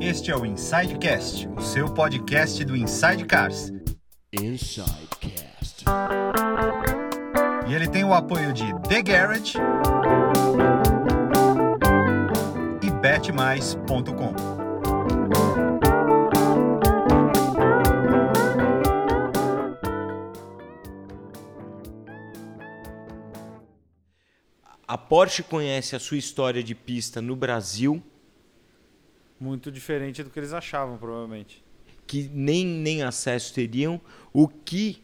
Este é o Insidecast, o seu podcast do Inside Cars. Insidecast. E ele tem o apoio de The Garage e betmais.com. Porsche conhece a sua história de pista no Brasil, Muito diferente do que eles achavam, provavelmente. que nem, nem acesso teriam, o que,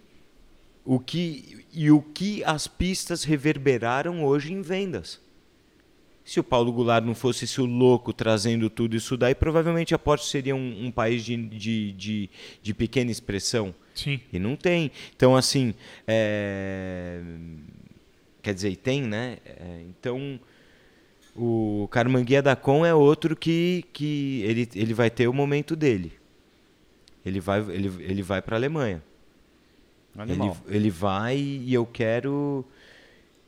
o que e o que as pistas reverberaram hoje em vendas. Se o Paulo Goulart não fosse esse louco trazendo tudo isso daí, provavelmente a Porsche seria um, um país de, de, de, de pequena expressão. Sim. E não tem. Então, assim, é, quer dizer, e tem, né? É, então, o Carmanguia da Com é outro que, que ele, ele vai ter o momento dele. Ele vai, ele, ele vai para a Alemanha. Animal. Ele, ele vai e eu quero.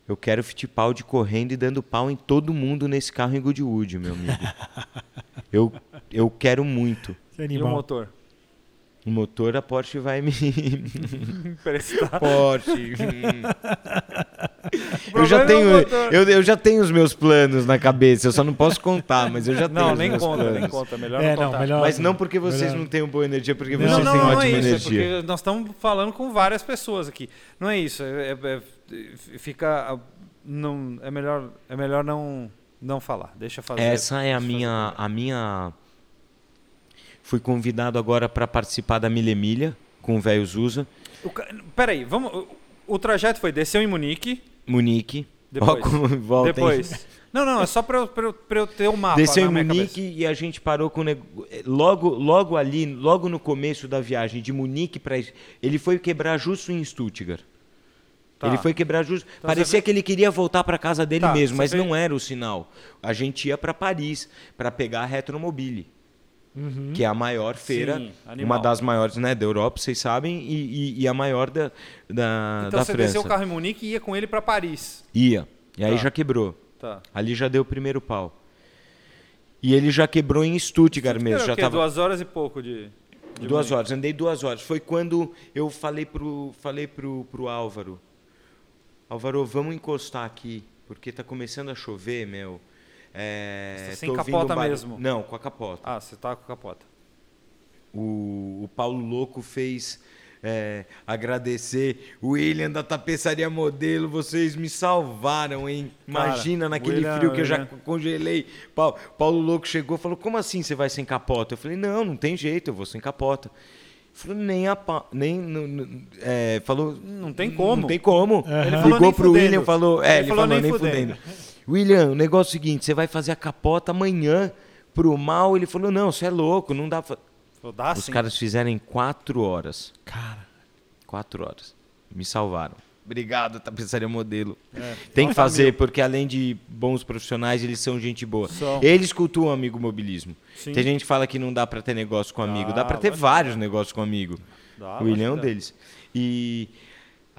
Eu quero Fittipaldi correndo e dando pau em todo mundo nesse carro em Goodwood, meu amigo. eu, eu quero muito. E o motor? O motor a Porsche vai me. Emprestar. Porsche. Eu já é tenho, eu, eu já tenho os meus planos na cabeça. Eu só não posso contar, mas eu já tenho Não, os nem meus conta, planos. nem conta. Melhor É, não não, contar. melhor- Mas não porque vocês Melhor. não têm boa energia, porque Não, vocês Não, têm não, não ótima é isso. É energia. porque nós estamos falando com várias pessoas aqui. Não é isso. É, é- é- fica. Não, é melhor, é melhor não, não falar. Deixa fazer. Essa é a minha, a minha. Fui convidado agora para participar da Milha Milha com o velho Zusa. O Peraí, vamos. o- trajeto foi desceu em Munique. Munique. Depois. Ó? Depois. Não, não, é só pra eu, eu, eu ter o mapa. Desceu em Munique cabeça. e a gente parou com o nego- logo logo ali, logo no começo da viagem de Munique para ele foi quebrar justo em Stuttgart. Tá. Ele foi quebrar justo. Então Parecia você- que ele queria voltar para casa dele Tá, mesmo, mas fez- não era o sinal. A gente ia para Paris para pegar a Retromobile, Uhum. que é a maior feira, Sim, uma das maiores né, da Europa, vocês sabem, e, e- e a maior da, da, Então da você França. desceu o carro em Munique e ia com ele pra Paris. Ia. E aí Tá. já quebrou. Tá. Ali já deu o primeiro pau. E ele já quebrou em Stuttgart mesmo. Já tava... Duas horas e pouco de. de Duas Munique. horas, andei duas horas. Foi quando eu falei pro, falei pro, pro Álvaro. Álvaro, vamos encostar aqui, porque tá começando a chover, meu. É, Você tá sem capota barulho- mesmo? Não, com a capota. Ah, você tá com a capota. O, o Paulo Louco fez é, agradecer. O William da Tapeçaria Modelo, vocês me salvaram, hein? Imagina Cara, naquele William- frio que eu já William- congelei. Paulo, Paulo Louco chegou e falou: Como assim você vai sem capota? Eu falei: Não, não tem jeito, eu vou sem capota. Ele Falou, nem a pa... nem não- não- é, falou Não tem como. não tem como falou ligou pro fudendo. William falou é Ele ele, falou falou, nem nem fudendo. fudendo William o negócio é o seguinte você vai fazer a capota amanhã pro mal ele falou não você é louco não dá pra... Dá os sim. caras fizeram em quatro horas. Cara. Quatro horas. Me salvaram. Obrigado, Tapeçaria Modelo. É. Tem que fazer, porque além de bons profissionais, eles são gente boa. São. Eles cultuam amigo mobilismo. Sim. Tem gente que fala que não dá pra ter negócio com amigo. Dá Dá, pra ter vários negócios com amigo. Dá, o William é um deles. E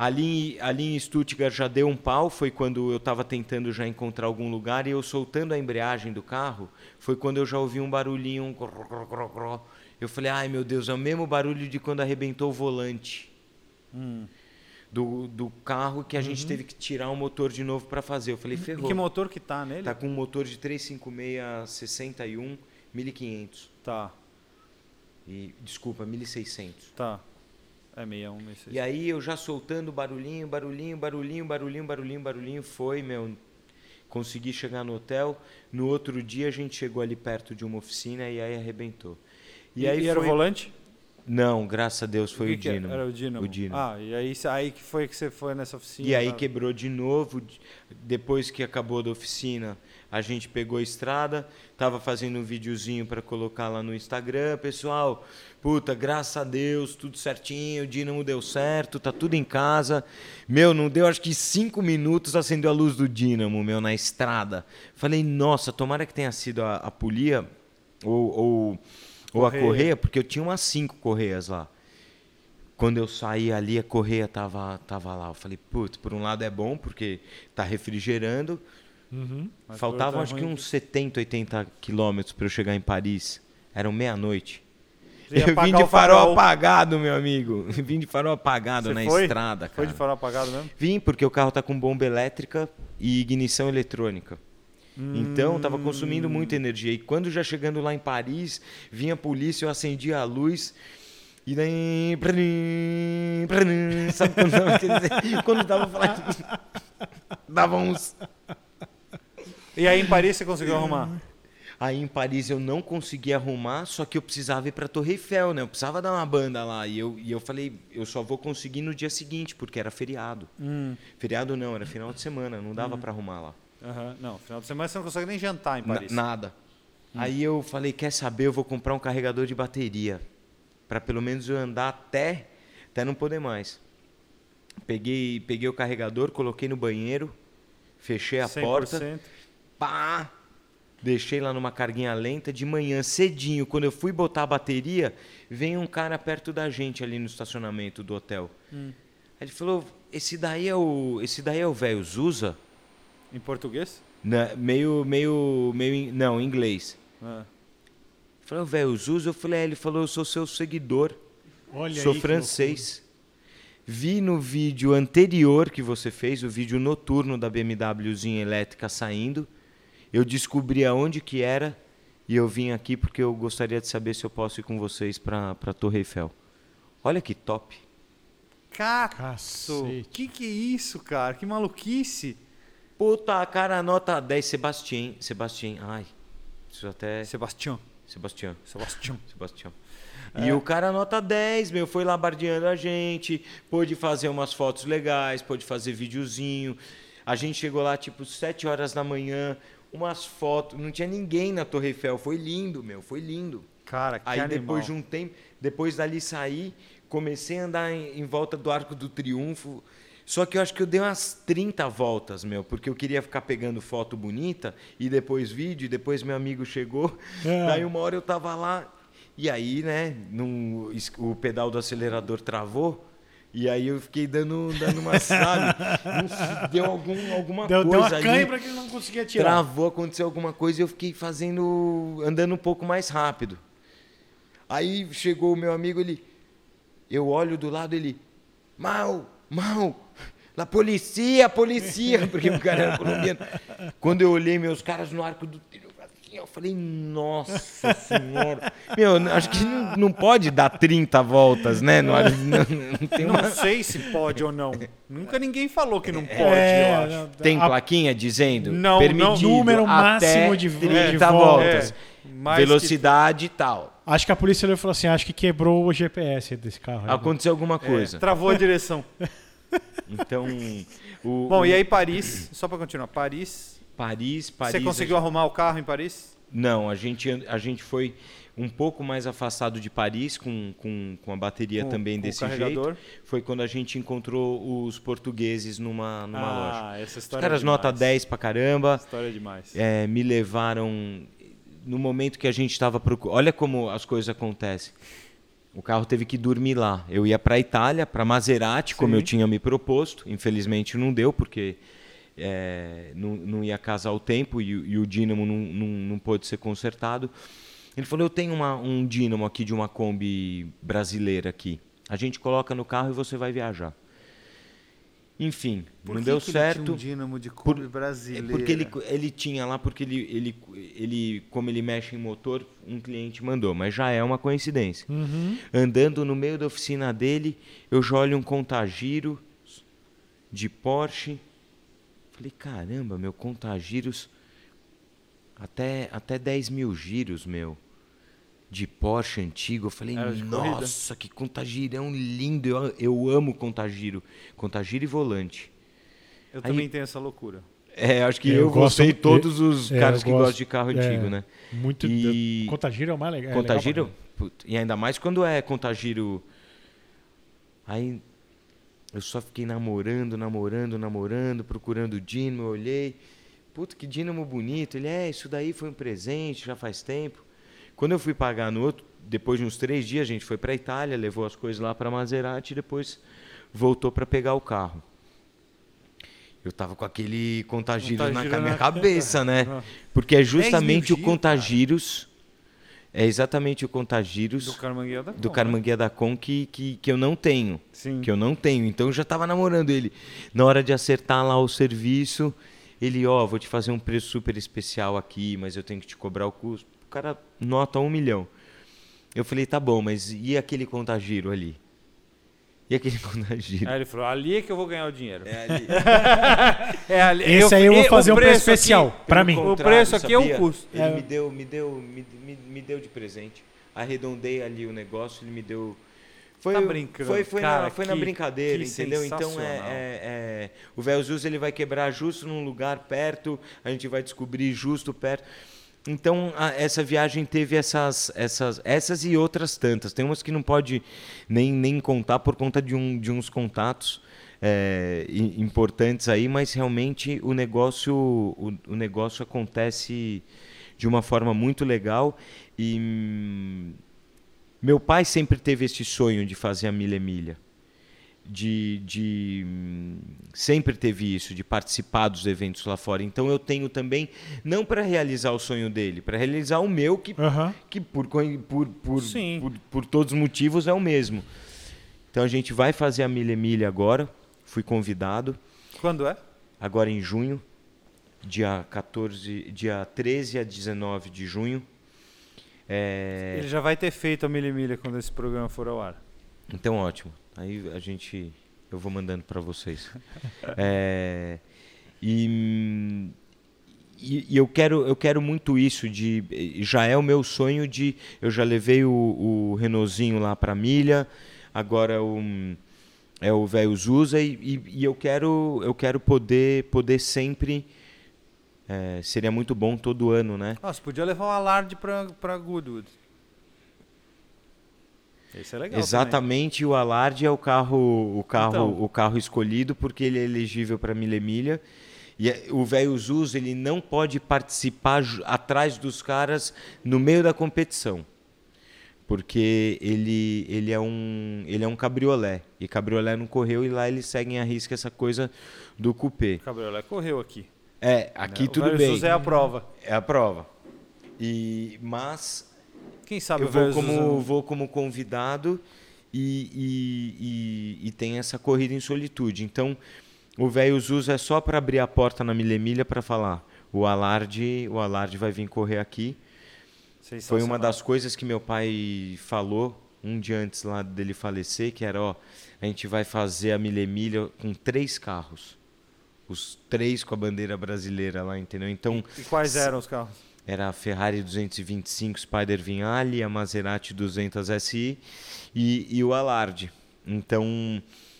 ali, ali em Stuttgart já deu um pau. Foi quando eu estava tentando já encontrar algum lugar e eu soltando a embreagem do carro. Foi quando eu já ouvi um barulhinho. Um. Eu falei, ai meu Deus, é o mesmo barulho de quando arrebentou o volante Hum. do, do carro que a gente teve que tirar o motor de novo para fazer. Eu falei, E ferrou. Uhum. que motor que tá nele? Tá com um motor de 356 61 1500. Tá, E, desculpa, 1600. tá. É 61, 66. E aí eu já soltando barulhinho, barulhinho, barulhinho, barulhinho, barulhinho, barulhinho, foi, meu. Consegui chegar no hotel. No outro dia a gente chegou ali perto de uma oficina e aí arrebentou. E, aí era o foi- volante? Não, graças a Deus foi o que era? Dínamo. Era o Dínamo. O Dínamo. Ah, e aí, aí que foi que você foi nessa oficina? E aí quebrou de novo. Depois que acabou da oficina, a gente pegou a estrada, tava fazendo um videozinho para colocar lá no Instagram, pessoal. Puta, graças a Deus, tudo certinho, o Dínamo deu certo, tá tudo em casa. Meu, não deu acho que cinco minutos, acendeu a luz do Dínamo, meu, na estrada. Falei, nossa, tomara que tenha sido a, a polia ou, ou, ou a Correia. porque eu tinha umas cinco correias lá. Quando eu saí ali, a correia tava, tava lá. Eu falei, putz, por um lado é bom, porque tá refrigerando. Uhum. Faltavam foi acho que uns 70, 80 quilômetros para eu chegar em Paris. Eram meia-noite. Eu vim de o farol apagado, meu amigo. Vim de farol apagado Você na foi? estrada, cara. Foi de farol apagado mesmo? Vim porque o carro tá com bomba elétrica e ignição eletrônica. Então tava consumindo Hum. muita energia. E quando já chegando lá em Paris, vinha a polícia, eu acendia a luz. E daí. Sabe quando aquele- quando tava falando. Dava uns. E aí em Paris você conseguiu arrumar? Aí em Paris eu não consegui arrumar, só que eu precisava ir pra Torre Eiffel, né? Eu precisava dar uma banda lá. E eu, e eu falei, eu só vou conseguir no dia seguinte, porque era feriado. Hum. Feriado não, era final de semana, não dava pra arrumar lá. Aham. Não, final de semana você não consegue nem jantar em Na- Paris. nada. Aí eu falei, quer saber, eu vou comprar um carregador de bateria. Pra pelo menos eu andar até, até não poder mais. Peguei, peguei o carregador, coloquei no banheiro, fechei a porta, 100%. pá, deixei lá numa carguinha lenta. De manhã, cedinho, quando eu fui botar a bateria, vem um cara perto da gente ali no estacionamento do hotel. Hum. Ele falou, esse daí é o, esse daí é o velho Zusa? Em português? Na- meio, meio, meio, não, em inglês. Ah. Falei, velho, o Zusa, eu falei, é, ele falou, eu sou seu seguidor, Olha sou aí francês. Vi no vídeo anterior que você fez, o vídeo noturno da BMWzinha elétrica saindo, eu descobri aonde que era e eu vim aqui porque eu gostaria de saber se eu posso ir com vocês para a Torre Eiffel. Olha que top. Cato! Cacete. Que que é isso, cara? Que maluquice! Puta, cara, nota 10, Sebastião. Sebastião, ai, isso até... Sebastião. Sebastião. Sebastião. Sebastião. É. E o cara nota 10, meu, foi lá bardeando a gente, pôde fazer umas fotos legais, pôde fazer videozinho. A gente chegou lá tipo 7 horas da manhã, umas fotos, não tinha ninguém na Torre Eiffel, foi lindo, meu, foi lindo. Cara, que Aí animal. depois de um tempo, depois dali saí, comecei a andar em, em volta do Arco do Triunfo. Só que eu acho que eu dei umas 30 voltas, meu, porque eu queria ficar pegando foto bonita e depois vídeo, e depois meu amigo chegou. É. Daí uma hora eu tava lá e aí, né, num, o pedal do acelerador travou. E aí eu fiquei dando, dando uma, sabe? Deu algum, alguma Deu, coisa deu uma cãibra que não conseguia tirar. Travou, aconteceu alguma coisa e eu fiquei fazendo. andando um pouco mais rápido. Aí chegou o meu amigo, ele. Eu olho do lado, ele. Mal, mal, la policia, policia, porque o cara era colombiano. Quando eu olhei meus caras no arco do tiro, assim, eu falei, nossa senhora. Meu, acho que não, não pode dar 30 voltas, né? Não, não tem uma. Não sei se pode ou não. Nunca ninguém falou que não pode, É, eu acho. não, Tem a- plaquinha dizendo Não, não. permitido Número até máximo de- de 30 voltas. voltas. É, que- velocidade e tal. Acho que a polícia olhou e falou assim: acho que quebrou o GPS desse carro. aí. Aconteceu alguma É, coisa. travou a direção. Então, o, Bom, o- e aí Paris, só pra continuar, Paris. Paris, Paris. Você conseguiu a arrumar o carro em Paris? gente- Não, a gente, a gente foi um pouco mais afastado de Paris com, com, com a bateria Com- também com desse jeito. Foi quando a gente encontrou os portugueses numa, numa loja. ah, essa Os história caras é nota demais. 10 pra caramba. História é demais. é, me levaram no momento que a gente estava procurando. Olha como as coisas acontecem. O carro teve que dormir lá. Eu ia para a Itália, para Maserati, como Sim. eu tinha me proposto. Infelizmente não deu, porque é, não, não ia casar o tempo e, o- e o dínamo não, não, não pôde ser consertado. Ele falou: Eu tenho uma- um dínamo aqui de uma Kombi brasileira aqui. A gente coloca no carro e você vai viajar. Enfim, Por não que deu que ele certo. tinha um dínamo de Por- Kombi brasileira. É porque ele, ele tinha lá, porque ele, ele, ele, como ele mexe em motor, um cliente mandou, mas já é uma coincidência. Uhum. Andando no meio da oficina dele, eu já olho um contagiro de Porsche. Falei, caramba, meu contagiros até, até 10 mil giros, meu. De Porsche antigo. Eu falei, de corrida? nossa, que contagirão lindo. Eu, eu amo contagiro. Contagiro e volante. Eu Aí- também tenho essa loucura. É, acho que Eu eu, gosto- gostei todos os é, caras que gosto- gostam de carro é, antigo, né? Muito. E- Contagiro é o mais legal. é Contagiro, e ainda mais quando é Contagiro. Aí eu só fiquei namorando, namorando, namorando, procurando o Dínamo, eu olhei. Puta, que dínamo bonito. Ele, é, isso daí foi um presente, já faz tempo. Quando eu fui pagar no outro, depois de uns três dias, a gente foi para Itália, levou as coisas lá para Maserati e depois voltou para pegar o carro. eu tava com aquele contagiro na, ca- minha na- cabeça, né? Porque é justamente o giros, contagiros, é exatamente o Do contagiros Carmanguia da do Com, Carmanguia da Com que, que, que eu não tenho. Sim. Que eu não tenho. Então eu já tava namorando ele. Na hora de acertar lá o serviço, ele, ó, vou te fazer um preço super especial aqui, mas eu tenho que te cobrar o custo. O cara nota um milhão. Eu falei, tá bom, mas e aquele contagiro ali? E aquele contagiro? Aí ele falou, ali é que eu vou ganhar o dinheiro. É ali. É ali. Esse aí eu vou o fazer um preço especial pra mim. O preço aqui é o sabia? custo. Ele É. me deu, me deu, me, me, me deu de presente. Arredondei ali o negócio, ele me deu. Foi, Tá brincando, foi, foi, cara, na, foi na que- brincadeira, que entendeu? Então é, é- é- o Véu Zuz ele vai quebrar justo num lugar perto, a gente vai descobrir justo perto. Então a- essa viagem teve essas, essas, essas e outras tantas. Tem umas que não pode nem, nem contar por conta de, um, de uns contatos é, importantes aí, mas realmente o negócio, o, o negócio acontece de uma forma muito legal e hum, meu pai sempre teve esse sonho de fazer a milha milha. De, de hum, sempre teve isso, de participar dos eventos lá fora. Então eu tenho também, não para realizar o sonho dele, para realizar o meu, que, que por, por, por, Sim. por, por todos os motivos é o mesmo. Então a gente vai fazer a milha milha agora. Fui convidado Quando é? agora em junho, dia 14, dia 13 a 19 de junho. É, Ele já vai ter feito a milha milha quando esse programa for ao ar. Então ótimo. Aí a gente eu vou mandando para vocês. É, e, e, e eu quero eu quero muito isso de já é o meu sonho de eu já levei o, o Renaultzinho lá para milha, agora o é o velho Zusa e, e, e eu quero eu quero poder poder sempre é, seria muito bom todo ano, né? Nossa, podia levar um alarde pra, pra Goodwood. Esse é legal. Exatamente, o Alarde é o carro, o carro, Então. o carro escolhido porque ele é elegível para milha milha. E é- o velho Zuz ele não pode participar atrás dos caras no meio da competição. Porque ele, ele é um ele é um cabriolé e cabriolé não correu e lá eles seguem a risca essa coisa do coupé. também. Cabriolé correu aqui. É, aqui né? tudo o bem. Zuz é a prova. É a prova. E mas Quem sabe eu vou como, vou como convidado e, e, e, e tem essa corrida em solitude. Então, o velho Zuz é só para abrir a porta na Milha Milha para falar. O Alarde, o Alarde vai vir correr aqui. Foi uma das coisas que meu pai falou um dia antes lá dele falecer, que era, ó, a gente vai fazer a Milha Milha com três carros. Os três com a bandeira brasileira lá, entendeu? Então, E quais eram os carros? Era a Ferrari 225 Spider Vignale, a Maserati 200 SI e, e o Alarde. Então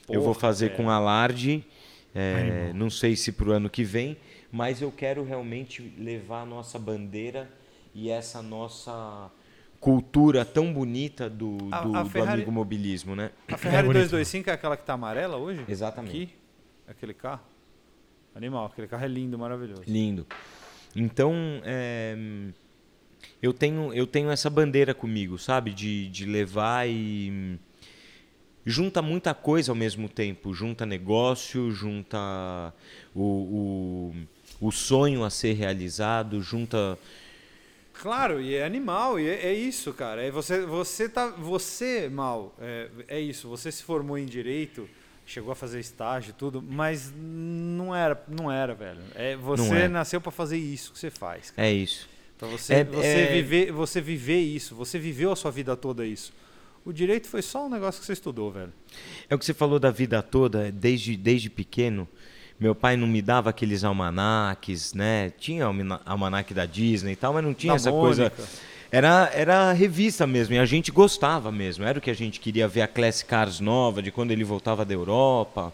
eu vou Porra, fazer velho. com Alarde, é, não sei se para o ano que vem, mas eu quero realmente levar a nossa bandeira e essa nossa cultura tão bonita do, A- do, a do Ferrari- amigo mobilismo, né? A Ferrari bonito. 225 é aquela que tá amarela hoje? Exatamente. Aqui? Aquele carro? Animal, aquele carro é lindo, maravilhoso. Lindo. Então, é, eu, tenho, eu tenho essa bandeira comigo, sabe? De, de levar e. Junta muita coisa ao mesmo tempo. Junta negócio, junta o, o, o sonho a ser realizado, junta. Claro, e é animal, e é, é isso, cara. É você, você tá, você mal, é, é isso. Você se formou em direito, chegou a fazer estágio, e tudo, mas não era, não era, velho. É, você nasceu pra fazer isso que você faz. cara. É isso. Pra você, É- você é- viver, você viver isso. Você viveu a sua vida toda isso. O direito foi só um negócio que você estudou, velho. É o que você falou da vida toda, desde, desde pequeno. Meu pai não me dava aqueles almanaques, né? Tinha almana- almanaque da Disney e tal, mas não tinha Da essa coisa. Era, era revista mesmo, e a gente gostava mesmo. Era o que a gente queria ver a Classic Cars nova, de quando ele voltava da Europa.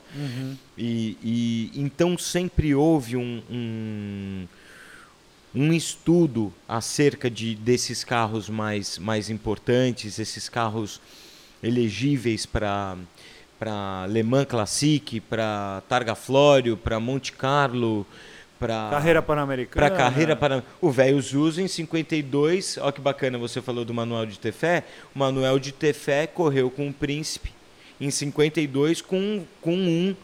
E, e então sempre houve um, um, um estudo acerca de, desses carros mais, mais importantes, esses carros elegíveis para para Le Mans Classic, para Targa Florio, para Monte Carlo, para Carreira Pan-Americana. para carreira para o velho Zuso em 52. Olha que bacana, você falou do Manuel de Tefé. O Manuel de Tefé correu com o Príncipe em 52 com com um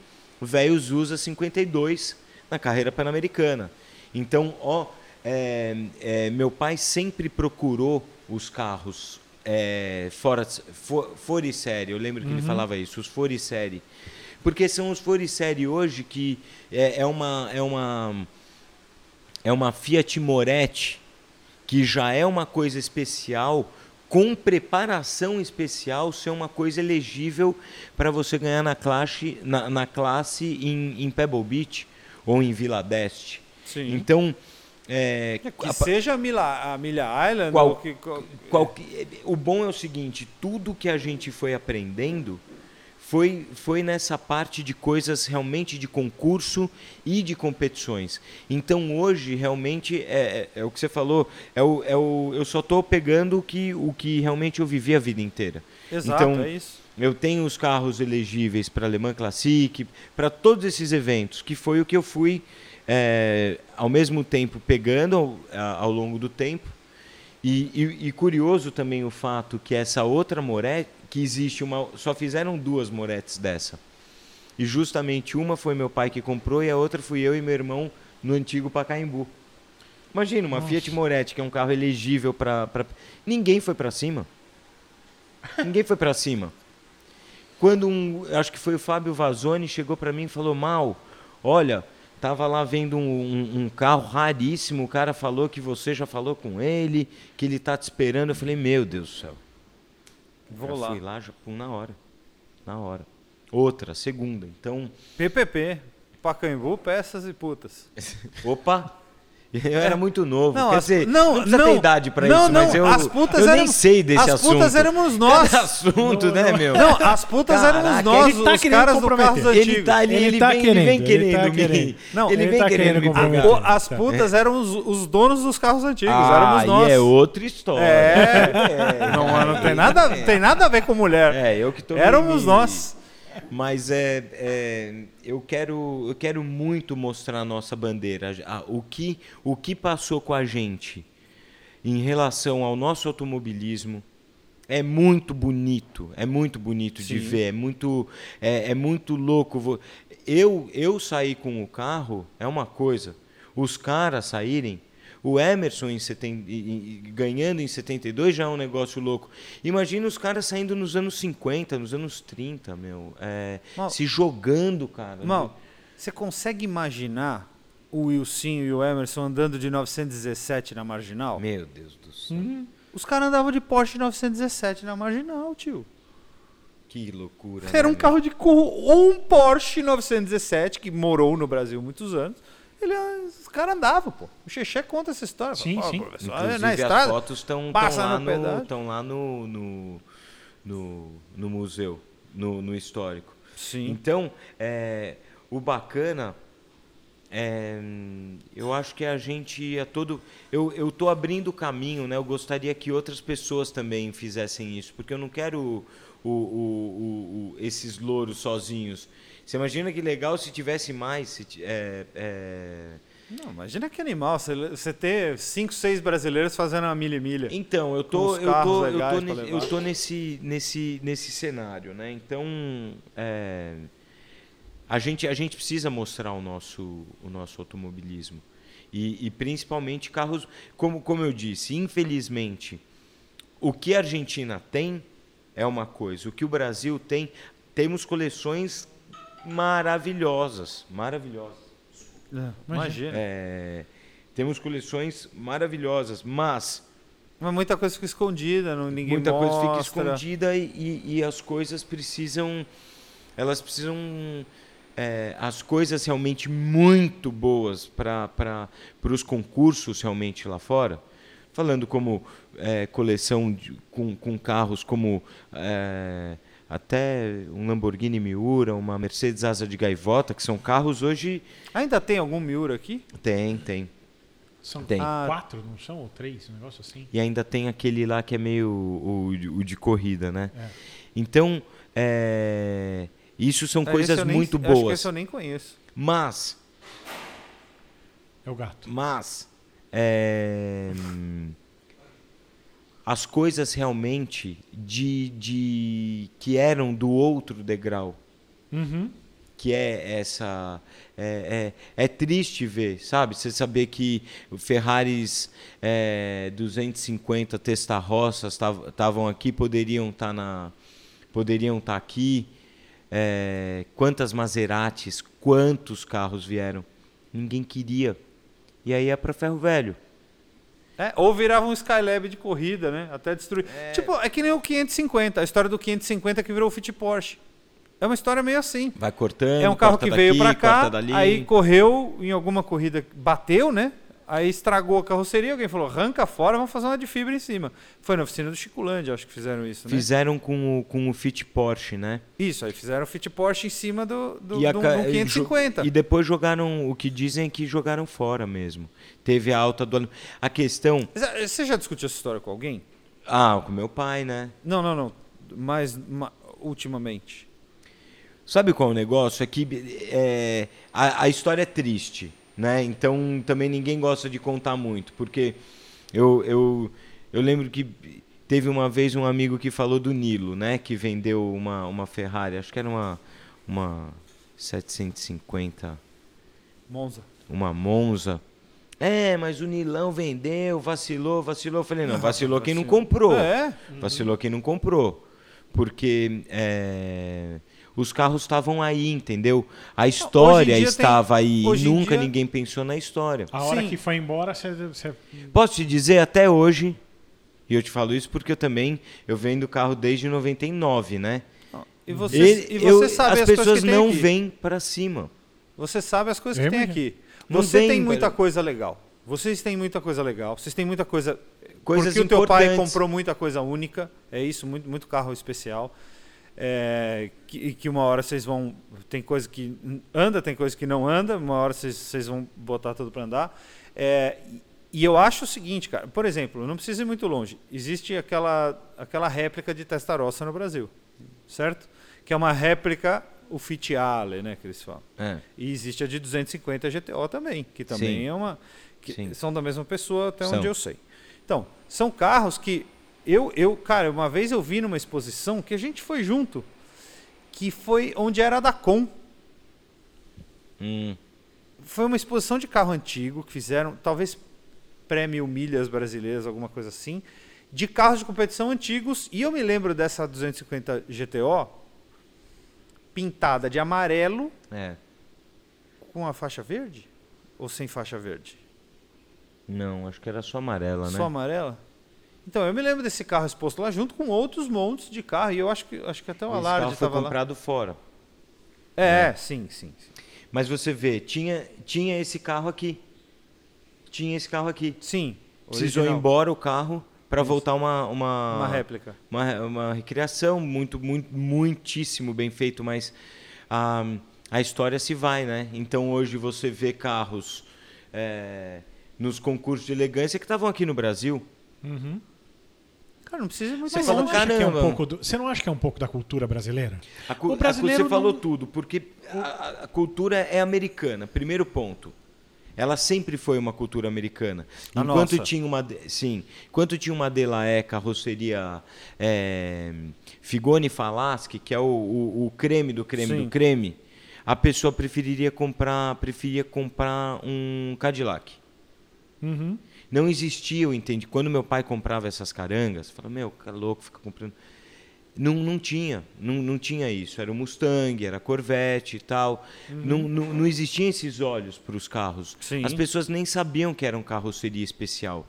velho usa 52 na carreira pan-americana. Então, ó, é, é, meu pai sempre procurou os carros é, fora, for, fora de série. Eu lembro que ele falava isso, os fora de série. Porque são os fora de série hoje que é, é uma é uma é uma Fiat Moretti que já é uma coisa especial com preparação especial ser uma coisa elegível para você ganhar na classe na, na classe em, em Pebble Beach ou em Vila d'Este. Sim. Então é, que a- seja a Milha, a Milha Island, Qual- que, qual- qual- o bom é o seguinte, tudo que a gente foi aprendendo foi, foi nessa parte de coisas realmente de concurso e de competições. Então hoje realmente é, é- é o que você falou, é o, é o, eu só estou pegando o que, o que realmente eu vivi a vida inteira. Exato, Então, é isso. Eu tenho os carros elegíveis para Le Mans Classic, para todos esses eventos, que foi o que eu fui é, ao mesmo tempo pegando ao, ao longo do tempo. E, e- e curioso também o fato que essa outra Moretti, que existe uma, só fizeram duas Morettes dessa. E justamente uma foi meu pai que comprou e a outra fui eu e meu irmão no antigo Pacaembu. Imagina, uma Fiat Moretti, que é um carro elegível para. Ninguém foi para cima. Ninguém foi para cima. Quando um, acho que foi o Fábio Vazoni, chegou para mim e falou: Mal, olha, tava lá vendo um, um- um carro raríssimo, o cara falou que você já falou com ele, que ele tá te esperando. Eu falei: Meu Deus do céu. Vou Eu lá. fui lá já, pum, na hora. Na hora. Outra, segunda. Então, PPP, Pacaembu, peças e putas. opa! Eu era muito novo. Não, Quer as- dizer, não, não precisa não, ter idade pra não, isso, mas não, eu, as putas eu nem éramos- sei desse as assunto. putas éramos nós. Cada assunto, né, meu? Não, as putas éramos Caraca, nós, ele tá os caras do carros antigos. Ele tá ali, Ele ele, tá vem, querendo, ele vem ele querendo tá me... querendo. Não, ele, ele vem tá querendo, querendo me as putas eram os, os donos dos carros antigos, Ah, éramos nós. é outra história. É, não, não tem nada, tem nada a ver com mulher. É, eu que tô Éramos nós. Mas é, é, eu quero eu quero muito mostrar a nossa bandeira, a- o que o que passou com a gente em relação ao nosso automobilismo é muito bonito, é muito bonito de Sim. ver, é muito é, é muito louco. Eu eu sair com o carro é uma coisa, os caras saírem o Emerson em seten- ganhando em 72 já é um negócio louco. Imagina os caras saindo nos anos 50, nos anos 30, meu. é, Mal- se jogando, cara. Irmão, você consegue imaginar o Wilson e o Emerson andando de 917 na Marginal? Meu Deus do céu. Os caras andavam de Porsche 917 na Marginal, tio. Que loucura. Era um né, carro de corro, ou um Porsche 917, que morou no Brasil muitos anos. Ele, os caras andavam, pô. O Xexé conta essa história. Sim, Fala, sim. "Pô, professor, meu? é Inclusive, na as estrada. fotos estão lá, no tão lá no, no, no, no museu, no, no histórico. Sim. Então, é, o bacana é, eu acho que a gente a todo eu eu tô abrindo o caminho, né? Eu gostaria que outras pessoas também fizessem isso, porque eu não quero o, o- o- o- esses louros sozinhos. Você imagina que legal se tivesse mais, se é, é, Não, imagina que animal. Você, ter cinco, seis brasileiros fazendo uma milha e milha. Então, eu tô, eu tô, eu tô, ne- eu tô nesse, nesse, nesse cenário, né? Então, é, a gente, a gente precisa mostrar o nosso, o nosso automobilismo e, e principalmente carros, como, como eu disse, infelizmente, o que a Argentina tem é uma coisa, o que o Brasil tem, temos coleções maravilhosas, maravilhosas. Imagina. É, temos coleções maravilhosas, mas Mas muita coisa fica escondida, não, ninguém muita coisa fica mostra. escondida e, e- e as coisas precisam elas precisam é, as coisas realmente muito boas para os concursos realmente lá fora falando como é, coleção de- com, com carros como é, até um Lamborghini Miura, uma Mercedes Asa de Gaivota, que são carros hoje Ainda tem algum Miura aqui? tem, tem. São Tem. Quatro, não são? Ou três, um negócio assim. E ainda tem aquele lá que é meio o, o- de corrida, né? É. Então, é, isso são esse coisas nem- muito Acho que boas. esse eu nem conheço. Mas, É o gato. mas, é, as coisas realmente de, de que eram do outro degrau, Uhum. que é essa é, é, é triste ver, sabe? Você saber que o Ferraris é, 250 Testarossas estavam aqui, poderiam estar na poderiam estar aqui. É, quantas Maseratis, quantos carros vieram? Ninguém queria. E aí é para ferro velho. É, ou virava um Skylab de corrida, né? Até destruir. É. Tipo, é que nem o 550, a história do 550 que virou o Fit Porsche. É uma história meio assim. Vai cortando. É um carro que veio pra cá, aí correu em alguma corrida, bateu, né? Aí estragou a carroceria, alguém falou, arranca fora, vamos fazer uma de fibra em cima. Foi na oficina do Chiculândia, acho que fizeram isso, né? Fizeram com o, com o Fit Porsche, né? Isso, aí fizeram o Fit Porsche em cima do, do, E do, do 550. E depois jogaram, o que dizem é que jogaram fora mesmo. Teve a alta do ano. A questão. Mas, Você já discutiu essa história com alguém? Ah, com meu pai, né? Não, não, não. Mais ma- ultimamente. Sabe qual é o negócio? É que é, a, a história é triste, né? Então também ninguém gosta de contar muito, porque eu, eu, eu lembro que teve uma vez um amigo que falou do Nilo, né? Que vendeu uma, uma Ferrari, acho que era uma, uma 750, Monza. uma Monza. É, mas o Nilão vendeu, vacilou, vacilou. Eu falei, não, vacilou quem não comprou. É. Vacilou quem não comprou. Porque é, os carros estavam aí, entendeu? A história dia tem- estava aí. hoje Nunca dia- ninguém pensou na história. A hora Sim. que foi embora, você, você- Posso te dizer, até hoje, e eu te falo isso porque eu também eu vendo carro desde 99, né? E você, Ele- e você eu- sabe as as, coisas pessoas tem não aqui. vêm para cima. Você sabe as coisas Eu que tem aqui. Não Você vem, tem muita velho. coisa legal. Vocês têm muita coisa legal. Vocês têm muita coisa. Coisas porque o teu pai comprou muita coisa única. É isso, muito, muito carro especial. É, que, que uma hora vocês vão. Tem coisa que anda, tem coisa que não anda. Uma hora vocês, vocês vão botar tudo para andar. É, e eu acho o seguinte, cara. Por exemplo, não precisa ir muito longe. Existe aquela, aquela réplica de Testarossa no Brasil, certo? Que é uma réplica, o Fitiale, né, que eles falam. É. E existe a de 250 GTO também, que também Sim. é uma. que Sim. são da mesma pessoa, até São. onde eu sei. Então, são carros que. Eu, eu, cara, uma vez eu vi numa exposição que a gente foi junto, que foi onde era a da Com. Hum, Foi uma exposição de carro antigo que fizeram, talvez pré-mil milhas brasileiras, alguma coisa assim, de carros de competição antigos. E eu me lembro dessa 250 GTO pintada de amarelo é. com a faixa verde? Ou sem faixa verde? Não, acho que era só amarela, né? Só amarela? Então, eu me lembro desse carro exposto lá junto com outros montes de carro. E eu acho que, acho que até o Alarde carro foi estava lá. comprado fora. É, sim, sim. sim. Mas você vê, tinha, tinha esse carro aqui. Tinha esse carro aqui. Sim. Precisou ir original. embora o carro para voltar uma, uma, Uma réplica. uma, uma recriação muito, muito, muitíssimo bem feito, mas a, a história se vai, né? Então hoje você vê carros é, nos concursos de elegância que estavam aqui no Brasil. Uhum. Cara, não precisa muito Você falou, não, longe. acha que é um pouco do- você não acha que é um pouco da cultura brasileira? A, cu- O brasileiro a, cu- você falou não- tudo, porque a, a cultura é americana, primeiro ponto. Ela sempre foi uma cultura americana. A enquanto nossa. tinha uma, sim, enquanto tinha uma Delaé carroceria é, Figone Falaschi, que é o, o, o creme do creme Sim. do creme, a pessoa preferiria comprar, preferia comprar um Cadillac. Uhum. Não existia, eu entendi. Quando meu pai comprava essas carangas, falava, meu, cara louco, fica comprando. Não, não tinha, não, não tinha isso. Era o Mustang, era a Corvette e tal. Não, não, não existiam esses olhos para os carros. Sim. As pessoas nem sabiam que era um carroceria especial.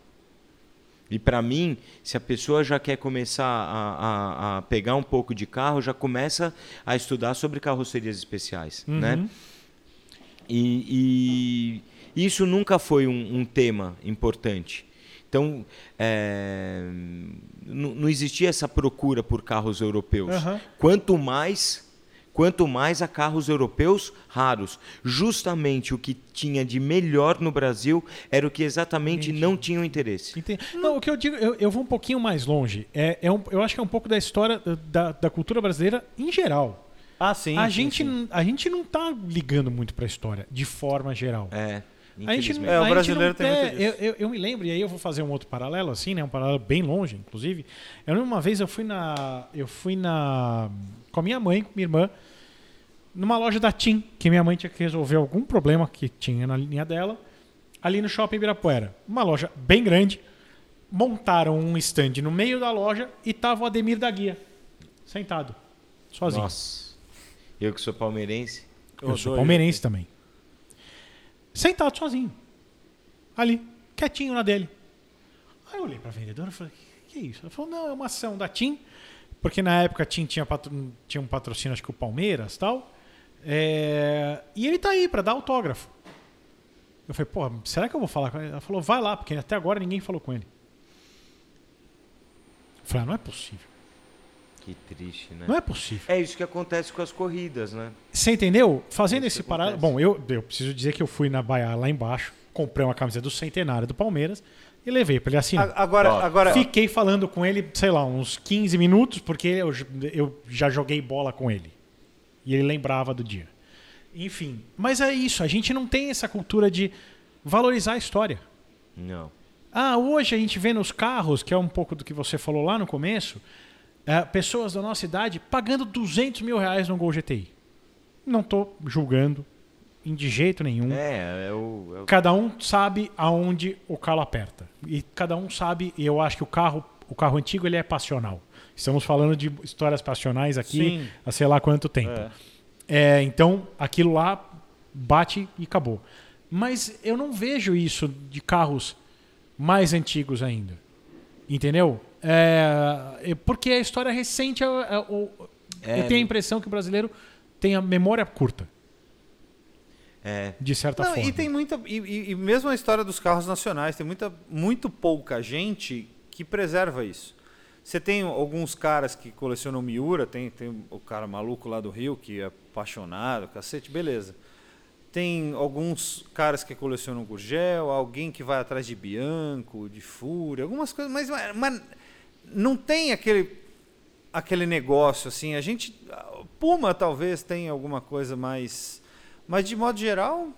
E para mim, se a pessoa já quer começar a, a, a pegar um pouco de carro, já começa a estudar sobre carrocerias especiais, né? Uhum. E, e isso nunca foi um, um tema importante. Então, é, não existia essa procura por carros europeus. Aham. Quanto mais, quanto mais a carros europeus raros. Justamente o que tinha de melhor no Brasil era o que exatamente não tinha o interesse. Entendi. Não, o que eu digo, eu, eu vou um pouquinho mais longe. É, é um- eu acho que é um pouco da história da, da cultura brasileira em geral. Ah, sim. a, sim, gente, sim. a gente não tá ligando muito pra história, de forma geral. É, A gente. É, o a gente brasileiro não tem muito eu, eu, eu me lembro, e aí eu vou fazer um outro paralelo, assim, né? Um paralelo bem longe, inclusive. Eu lembro uma vez eu fui na. Eu fui na. Com a minha mãe, com minha irmã, numa loja da TIM, que minha mãe tinha que resolver algum problema que tinha na linha dela, ali no shopping Ibirapuera. Uma loja bem grande. Montaram um stand no meio da loja e tava o Ademir da Guia, sentado, sozinho. Nossa. Eu que sou palmeirense. Eu sou doido. palmeirense também. Sentado sozinho. Ali, quietinho na dele. Aí eu olhei pra vendedora e falei, que, é isso? Ela falou, não, é uma ação da TIM, porque na época a TIM tinha, patro- tinha um patrocínio, acho que o Palmeiras tal. É, E ele tá aí pra dar autógrafo. Eu falei, pô, será que eu vou falar com ele? Ela falou, vai lá, porque até agora ninguém falou com ele. Eu falei, ah, não é possível. Que triste, né? Não é possível. É isso que acontece com as corridas, né? Você entendeu? Fazendo Isso esse paralelo. Bom, eu, eu preciso dizer que eu fui na Baia lá embaixo, comprei uma camisa do centenário do Palmeiras e levei pra ele assinar. Agora, Ó, agora Fiquei falando com ele, sei lá, uns 15 minutos, porque eu, eu já joguei bola com ele. E ele lembrava do dia. Enfim, mas é isso, a gente não tem essa cultura de valorizar a história. Não. Ah, hoje a gente vê nos carros, que é um pouco do que você falou lá no começo, é, pessoas da nossa idade pagando 200 mil reais num Gol GTI. Não estou julgando de jeito nenhum. É, é o. é o- Cada um sabe aonde o calo aperta. E cada um sabe, e eu acho que o carro, o carro antigo ele é passional. Estamos falando de histórias passionais aqui Sim. há sei lá quanto tempo. É. É, então, aquilo lá bate e acabou. Mas eu não vejo isso de carros mais antigos ainda. Entendeu? É, é porque a história recente. É, é, o- É, eu tenho a impressão que o brasileiro tem a memória curta, é. de certa Não, forma. e tem muita. E, e- e mesmo a história dos carros nacionais, tem muita, muito pouca gente que preserva isso. Você tem alguns caras que colecionam Miura, tem, tem o cara maluco lá do Rio que é apaixonado, cacete, beleza. Tem alguns caras que colecionam Gurgel, alguém que vai atrás de Bianco, de Fúria, algumas coisas, mas, mas não tem aquele aquele negócio assim. A gente Puma talvez tenha alguma coisa mais mas de modo geral, o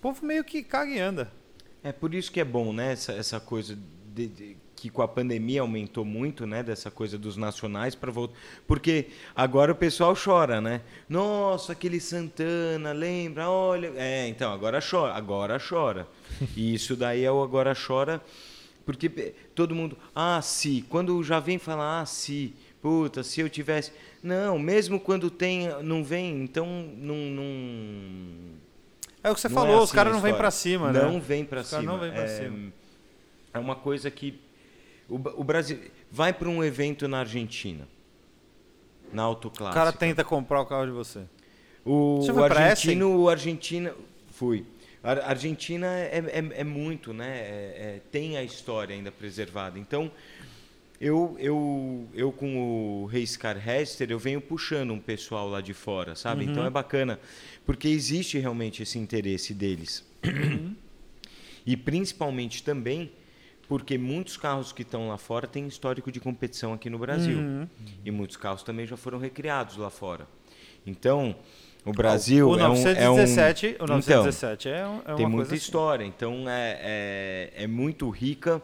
povo meio que caga e anda. É por isso que é bom, né? Essa, essa coisa de- de- que com a pandemia aumentou muito, né? Dessa coisa dos nacionais para voltar. Porque agora o pessoal chora, né? Nossa, aquele Santana, lembra? Olha. É, então, agora chora. Agora chora. E isso daí é o agora chora. Porque todo mundo. Ah, se. Quando já vem falar, ah, se. Puta, se eu tivesse. Não, mesmo quando tem, não vem, então não. não É o que você não falou, é os assim caras a não vêm pra cima, né? Não vem pra Os caras cima. não vêm pra é, cima. é uma coisa que o, o Brasil vai para um evento na Argentina, na O autoclássica. cara tenta comprar o carro de você. O, Você o foi pra argentino, o Argentina, fui. A Argentina é, é, é muito, né? É- é- tem a história ainda preservada. Então, eu, eu, eu com o Reiscar Hester, eu venho puxando um pessoal lá de fora, sabe? Então Uhum. é bacana, porque existe realmente esse interesse deles. Uhum. e principalmente também porque muitos carros que estão lá fora têm histórico de competição aqui no Brasil. Uhum. E muitos carros também já foram recriados lá fora. Então, o Brasil o é um... 917, é um... o 917 é, um- é uma tem muita coisa assim. história, então é, é, é muito rica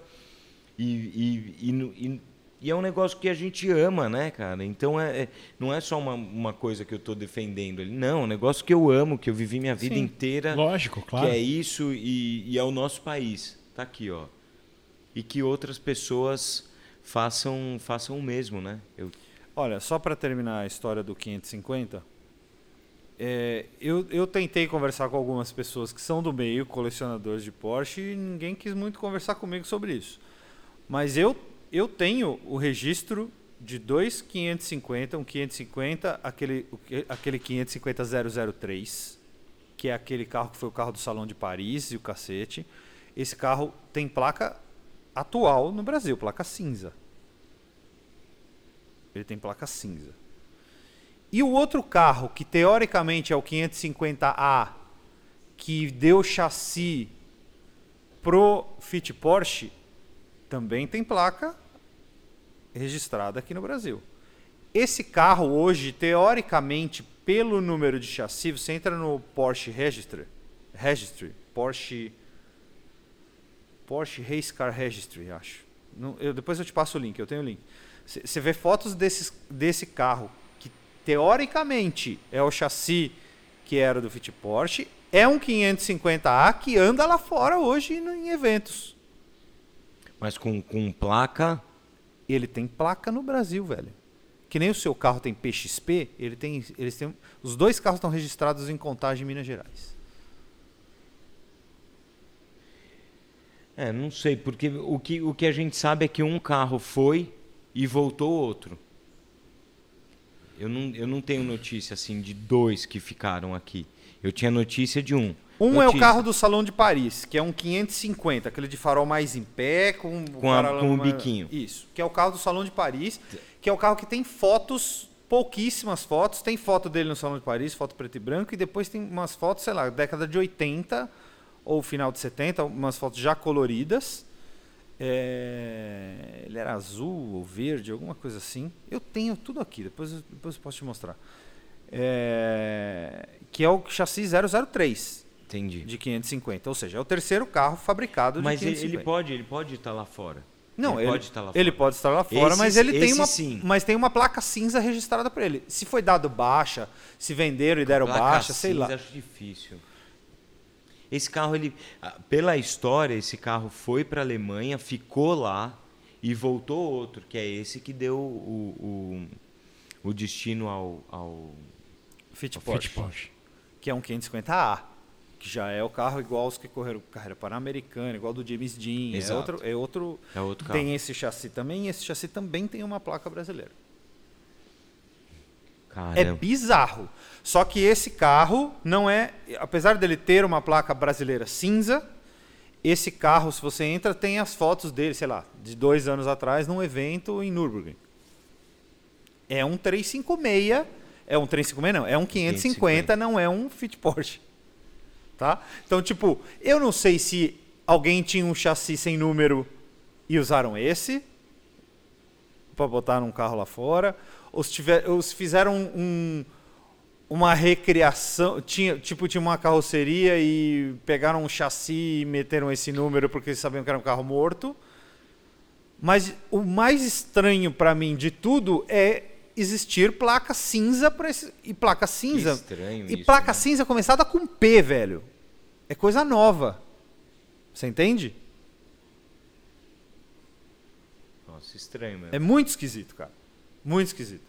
e, e, e, e- e é um negócio que a gente ama, né, cara? Então é, é- não é só uma, uma coisa que eu estou defendendo ali, não, é um negócio que eu amo, que eu vivi minha vida Sim. inteira, Lógico, claro. que é isso e, e é o nosso país. Tá aqui, ó. E que outras pessoas façam, façam o mesmo, né? Eu, Olha, só para terminar a história do 550, é, eu, eu tentei conversar com algumas pessoas que são do meio, colecionadores de Porsche, e ninguém quis muito conversar comigo sobre isso. Mas eu, eu tenho o registro de dois 550, um 550, aquele, aquele 550 003, que é aquele carro que foi o carro do Salão de Paris e o cacete. Esse carro tem placa atual no Brasil, placa cinza. Ele tem placa cinza. E o outro carro, que teoricamente é o 550A, que deu chassi pro Fit Porsche, também tem placa registrada aqui no Brasil. Esse carro hoje, teoricamente, pelo número de chassi, você entra no Porsche Registry, Registry Porsche Porsche Race Car Registry, acho. Eu, depois eu te passo o link, eu tenho o link. Você vê fotos desses, desse carro teoricamente, é o chassi que era do Fit Porsche. É um 550A que anda lá fora hoje em eventos. Mas com, com placa. Ele tem placa no Brasil, velho. Que nem o seu carro tem PXP, ele tem, eles têm, os dois carros estão registrados em Contagem, Minas Gerais. É, não sei, porque o que, o que a gente sabe é que um carro foi e voltou outro. Eu não, eu não tenho notícia assim de dois que ficaram aqui. Eu tinha notícia de um. Um é o Notícia. carro do Salão de Paris, que é um 550, aquele de farol mais em pé, com, Com a- com o biquinho. Isso, que é o carro do Salão de Paris, que é o carro que tem fotos, pouquíssimas fotos. Tem foto dele no Salão de Paris, foto preto e branco, e depois tem umas fotos, sei lá, década de 80 ou final de 70, umas fotos já coloridas. É, Ele era azul ou verde, alguma coisa assim. Eu tenho tudo aqui, depois, eu- depois eu posso te mostrar. É, Que é o chassi 003 Entendi. de 550, ou seja, é o terceiro carro fabricado de Mas ele, 550. ele pode, ele pode estar lá fora. Não, ele, ele, pode estar lá ele fora. pode estar lá fora, Esse- mas ele tem uma, sim. mas tem uma placa cinza registrada para ele. Se foi dado baixa, se venderam e deram Placa baixa, sei cinza, lá. Acho difícil. Esse carro, ele, pela história, esse carro foi para a Alemanha, ficou lá e voltou outro, que é esse que deu o, o, o destino ao, ao Fit Porsche, Porsche. que é um 550A, que já é o carro igual aos que correram carreira pan-americana, igual do James Dean, é Exato. outro, é outro, é outro carro. tem esse chassi também, e esse chassi também tem uma placa brasileira. É Caramba. bizarro. Só que esse carro não é, apesar dele ter uma placa brasileira cinza, esse carro, se você entra, tem as fotos dele, sei lá, de dois anos atrás, num evento em Nürburgring. É um 356, é um 356 não, é um 550, não é um Fit Porsche. Tá? Então, tipo, eu não sei se alguém tinha um chassi sem número e usaram esse para botar num carro lá fora, ou se, tiver, ou se fizeram um, uma recriação, tinha, tipo, tinha uma carroceria e pegaram um chassi e meteram esse número porque eles sabiam que era um carro morto. Mas o mais estranho para mim de tudo é existir placa cinza para esse e placa cinza estranho e isso, placa né? cinza começada com P, velho. É coisa nova. Você entende? Nossa, estranho mesmo. É muito esquisito, cara. Muito esquisito.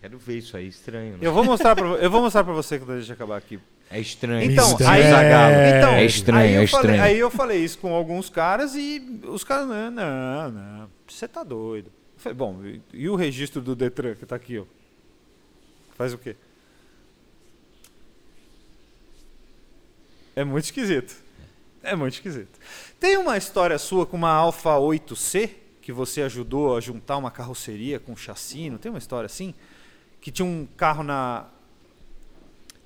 Quero ver isso aí, estranho. né? Eu vou mostrar para eu vou mostrar para você quando a gente acabar aqui. É estranho. Então, Isso, aí- Zagalo. Então, é estranho, aí eu é falei- estranho. aí eu falei isso com alguns caras e os caras, não, não, não, você tá doido. Eu falei, bom, e, e o registro do Detran que tá aqui, ó? Faz o quê? É muito esquisito. É muito esquisito. Tem uma história sua com uma Alfa 8C que você ajudou a juntar uma carroceria com chassi, não tem uma história assim? Que tinha um carro na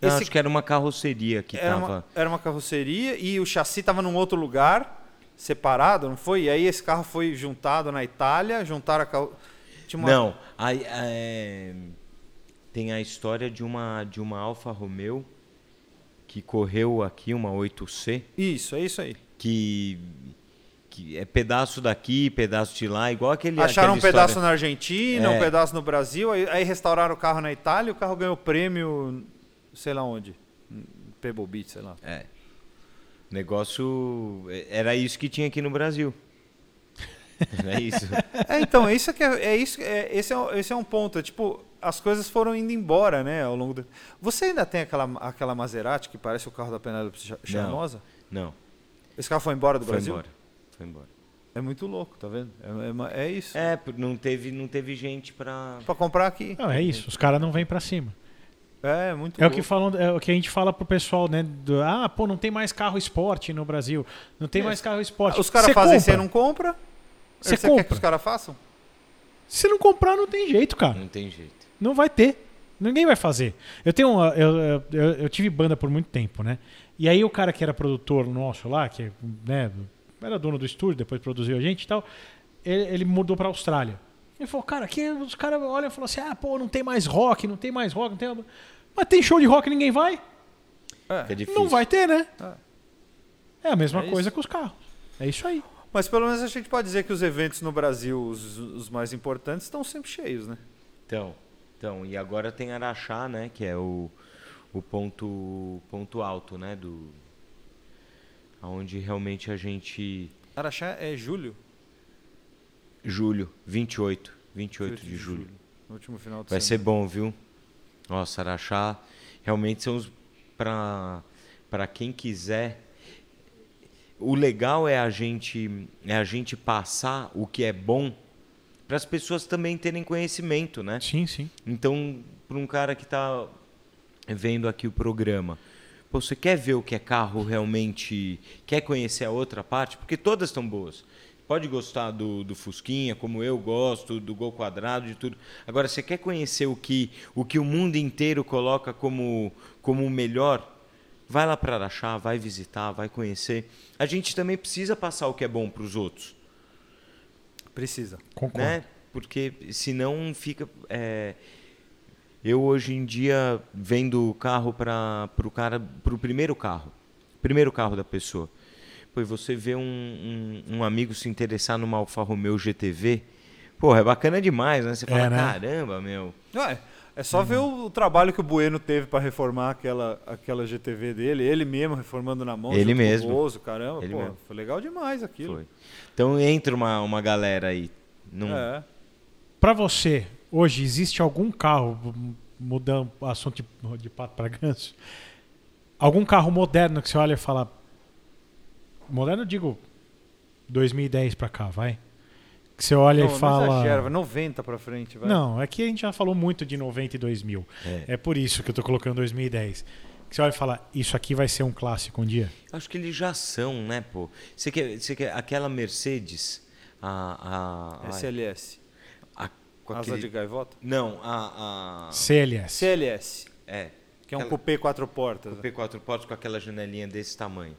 Não, Esse- acho que era uma carroceria que era, tava. uma, era uma carroceria e o chassi estava num outro lugar, separado, não foi? E aí esse carro foi juntado na Itália, juntaram a carro... Uma- Não, aí, é, tem a história de uma de uma Alfa Romeo que correu aqui uma 8C Isso, é isso aí. que que é pedaço daqui, pedaço de lá, igual aquele Acharam um pedaço história- na Argentina, um É. pedaço no Brasil, aí, aí restauraram o carro na Itália, o carro ganhou prêmio, sei lá onde. Pebble Beach, sei lá. É. Negócio era isso que tinha aqui no Brasil. Era isso. É, então, é isso que é, é isso, é, esse, é, um- esse é um ponto. É, tipo, as coisas foram indo embora, né, ao longo do... Você ainda tem aquela, aquela Maserati que parece o carro da Penélope Cha- Charmosa? Não, Esse carro foi embora do foi Brasil? embora. Foi embora. É muito louco, tá vendo? É, é é isso. É, não teve não teve gente pra Pra comprar aqui. Não, é isso. Os caras não vêm pra cima. É, muito É o louco. que falam, é o que a gente fala pro pessoal, né? do, ah, pô, não tem mais carro esporte no Brasil. Não tem É. mais carro esporte. Os caras fazem, compra. você não compra? Você quer que compra. os caras façam? Se não comprar, não tem jeito, cara. não tem jeito. Não vai ter. Ninguém vai fazer. Eu tenho uma, eu, eu, eu tive banda por muito tempo, né? E aí o cara que era produtor nosso lá, que né, era dono do estúdio, depois produziu a gente e tal, ele, ele mudou pra Austrália. Ele falou, cara, aqui os caras olham e falam assim, ah, pô, não tem mais rock, não tem mais rock, não tem... Mas tem show de rock e ninguém vai? É difícil. Não vai ter, né? É. É a mesma É coisa isso. com os carros. É isso aí. Mas pelo menos a gente pode dizer que os eventos no Brasil, os, os mais importantes, estão sempre cheios, né? Então, Então, e agora tem Araxá, né? Que é o, o ponto, ponto alto, né? Do, onde realmente a gente... Araxá é julho? Julho, 28. 28 de, de julho. No último final de Vai ser semana. bom, viu? Nossa, Araxá realmente são os para para quem quiser. O legal é a gente é a gente passar o que é bom para as pessoas também terem conhecimento, né? Sim, sim. Então, para um cara que está vendo aqui o programa, pô, você quer ver o que é carro realmente, quer conhecer a outra parte, porque todas estão boas. Pode gostar do, do Fusquinha, como eu gosto, do Gol Quadrado, de tudo. Agora, você quer conhecer o que o, que o mundo inteiro coloca como, como o melhor? Vai lá para Araxá, vai visitar, vai conhecer. A gente também precisa passar o que é bom para os outros Precisa. Concordo. né? Porque senão fica. é, Eu hoje em dia vendo o carro para o cara, para o primeiro carro, primeiro carro da pessoa. Pô, e você vê um, um, um amigo se interessar numa Alfa Romeo GTV, porra, é bacana demais, né? Você fala, É, né? caramba, meu. Não, é, é só ver o, o trabalho que o Bueno teve para reformar aquela, aquela GTV dele, ele mesmo reformando na mão. Ele mesmo. Bozo, caramba, Ele pô, mesmo. foi legal demais aquilo. Foi. Então entra uma, uma galera aí. Num, É. Pra você, hoje, existe algum carro, mudando o assunto de, de pato para ganso, algum carro moderno que você olha e fala. Moderno, eu digo 2010 pra cá, vai? Que você olha Não, e não fala. exagera, vai 90 pra frente, vai. Não, é que a gente já falou muito de 90 e 2000. É. É por isso que eu tô colocando 2010. Que você olha e fala, isso aqui vai ser um clássico um dia. Acho que eles já são, né, pô? Você quer, você quer aquela Mercedes, a. a, a, SLS. A- com Asa aquele- de gaivota? Não, a. a CLS. CLS, é. que é um cupê quatro portas. Coupé quatro portas com aquela janelinha desse tamanho.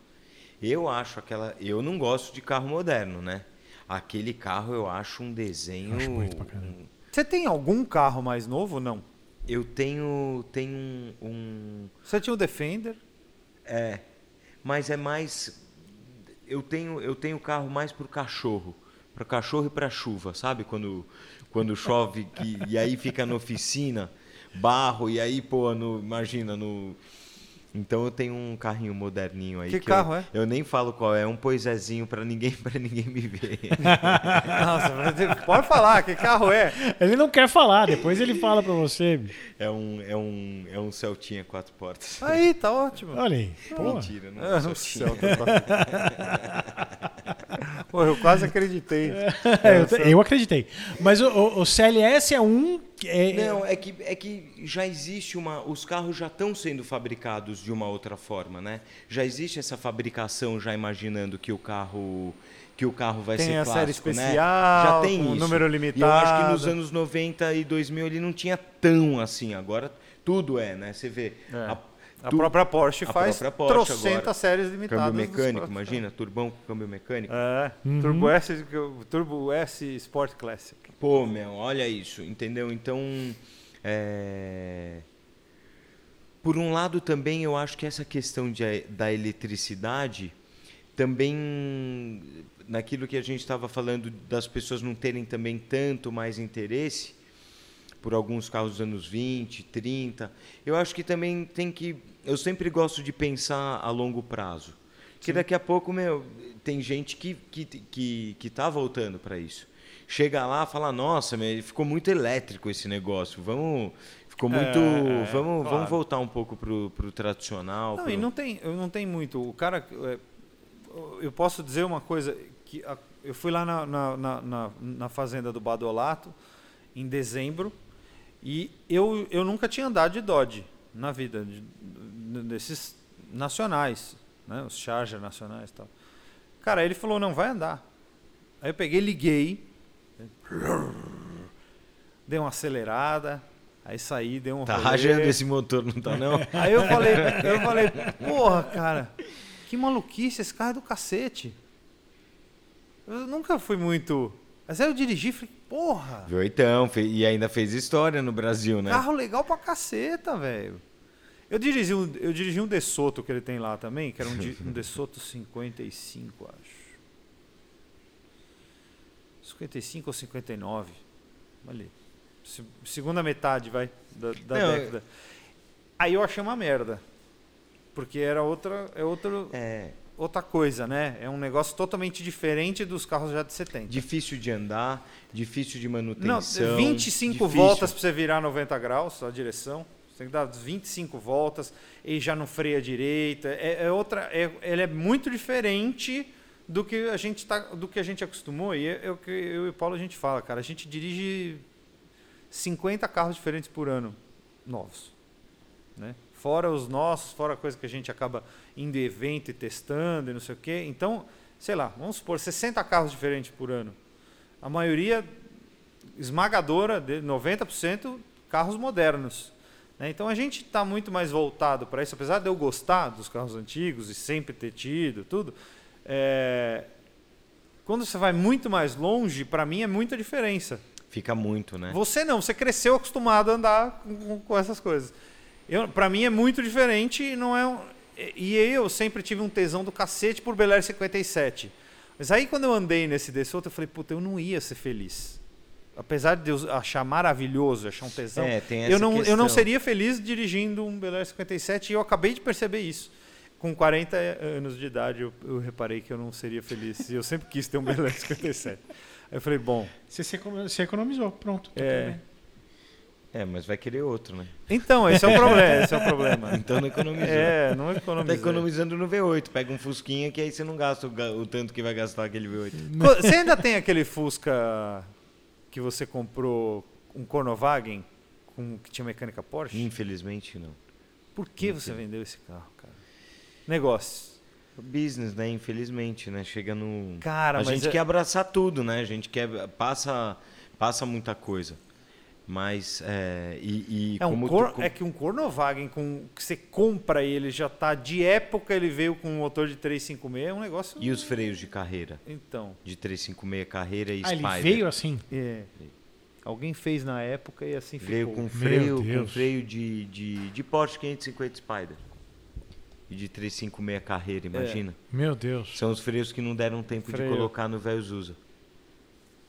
Eu acho aquela. Eu não gosto de carro moderno, né? Aquele carro eu acho um desenho. Acho bonito pra caramba. um- Você tem algum carro mais novo ou não? eu tenho. Tenho um, um. Você tinha o Defender? É. Mas é mais. Eu tenho, eu tenho carro mais pro cachorro. Para cachorro e para chuva, sabe? Quando, quando chove que, e aí fica na oficina, barro, e aí, pô, no, imagina, no. Então eu tenho um carrinho moderninho aí. Que eu- carro é? Eu nem falo qual é, um poisézinho para ninguém, para ninguém me ver. Nossa, mas pode falar, que carro é? Ele não quer falar, depois ele fala pra você. É um, é um, é um Celtinha quatro portas. Aí, tá ótimo. Olha aí. Pô, Mentira, não. Ah, é um céu, tá Pô, eu quase acreditei. É, eu, eu acreditei. Mas o, o- o CLS é um. Que É, Não, é que, é que já existe uma. Os carros já estão sendo fabricados de uma outra forma, né? Já existe essa fabricação já imaginando que o carro. Que o carro vai Tem ser a clássico, série né? especial, Já tem com isso. número E eu acho que nos limitado. anos 90 e 2000 ele não tinha tão assim. Agora tudo é, né? Você vê. É. a- A tu- própria Porsche a faz própria Porsche trocentas agora. séries limitadas. câmbio mecânico, imagina, turbão com câmbio mecânico. É, Uhum. Turbo S, Turbo S Sport Classic. Pô, meu, olha isso, entendeu? Então, é... por um lado também eu acho que essa questão de, da eletricidade também naquilo que a gente estava falando das pessoas não terem também tanto mais interesse por alguns carros dos anos 20, 30. Eu acho que também tem que. Eu sempre gosto de pensar a longo prazo. Porque daqui a pouco, meu, tem gente que, que, que, que tá voltando para isso. Chega lá e fala, nossa, meu, ficou muito elétrico esse negócio. Vamos. Ficou muito. É, vamos, claro. vamos voltar um pouco pro, pro tradicional. Não, pro- e não tem, não tem muito. O cara. é, Eu posso dizer uma coisa. que Eu fui lá na, na, na- na fazenda do Badolato em dezembro e eu, eu nunca tinha andado de Dodge na vida, de- de- desses nacionais, né? os Charger nacionais e tal. Cara, ele falou: não, vai andar. Aí eu peguei, liguei, dei uma acelerada, aí saí, dei um Tá rolê. rajando esse motor, não tá não? Aí eu falei, eu falei, porra, cara, que maluquice, esse carro é do cacete. Eu nunca fui muito. Mas aí eu dirigi e falei, porra, Viu então, fe- e ainda fez história no Brasil, né? carro legal pra caceta, velho. Eu dirigi, um, eu dirigi um DeSoto que ele tem lá também, que era um, de- um DeSoto 55, acho. 55 ou 59. Ali. se- segunda metade, vai, da, da Não, década. Aí eu achei uma merda. Porque era outra, é outro, É outra coisa, né? É um negócio totalmente diferente dos carros já de 70. difícil de andar, difícil de Não, manutenção. 25 difícil. voltas para você virar 90 graus, a direção. Você tem que dar 25 voltas e já não freia direito. É, é outra, é, ele é muito diferente do que a gente tá, do que a gente acostumou. E é, é o que eu e o Paulo a gente fala, cara. A gente dirige 50 carros diferentes por ano, novos, né? Fora os nossos, fora a coisa que a gente acaba indo em evento e testando e não sei o quê. Então, sei lá, vamos supor 60 carros diferentes por ano. A maioria esmagadora, de 90% carros modernos. né? Então a gente está muito mais voltado para isso, apesar de eu gostar dos carros antigos e sempre ter tido tudo. é, Quando você vai muito mais longe, para mim é muita diferença. Fica muito, né? Você não, você cresceu acostumado a andar com, com- com essas coisas. Para mim é muito diferente e não é um, e eu sempre tive um tesão do cacete por Bel Air 57. Mas aí quando eu andei nesse desse outro, eu falei, puta, eu não ia ser feliz. Apesar de eu achar maravilhoso, achar um tesão, É, tem essa eu não, eu não questão. seria feliz dirigindo um Bel Air 57 e eu acabei de perceber isso. Com 40 anos de idade, eu, eu reparei que eu não seria feliz. E eu sempre quis ter um Bel Air 57. Aí eu falei, bom, Você, se você economizou, pronto. tá É. É, mas vai querer outro, né? então, esse é o problema, esse é o problema. Então não economizou. É, não Tá economizei. economizando no V8. Pega um Fusquinha que aí você não gasta o, o tanto que vai gastar aquele V8. Co- Você ainda tem aquele Fusca que você comprou, um Cornovagen, com, que tinha mecânica Porsche? Infelizmente, não. Por que você vendeu esse carro, cara? Negócio. Business, né? Infelizmente, né? Chega no. Cara, a gente é- quer abraçar tudo, né? A gente quer. Passa, passa muita coisa. Mas. É, e, e É, um cor, tu- é que um Cornovagen com, que você compra ele já tá de época, ele veio com um motor de 356, é um negócio. E os freios de carreira? Então, De 356 carreira e Ah, ele Spider. veio assim? é. Alguém fez na época e assim Veio ficou. com freio, com freio de, de, de Porsche 550 Spider. E de 356 carreira, imagina. Meu Deus. São os freios que não deram tempo Freio. de colocar no velho Zusa.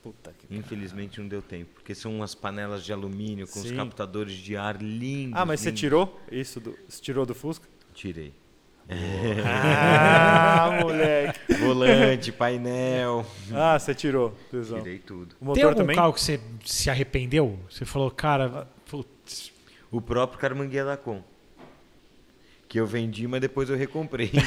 Puta que Infelizmente não deu tempo. Porque são umas panelas de alumínio com os Sim. captadores de ar lindos. Ah, mas você lindos. tirou isso do, você tirou do Fusca? Tirei. Ah, moleque. Volante, painel. Ah, você tirou, tesão. Tirei tudo. O motor Tem algum também? carro que você se arrependeu? Você falou, cara, putz, O próprio Carmanguia da Com. Que eu vendi, mas depois eu recomprei.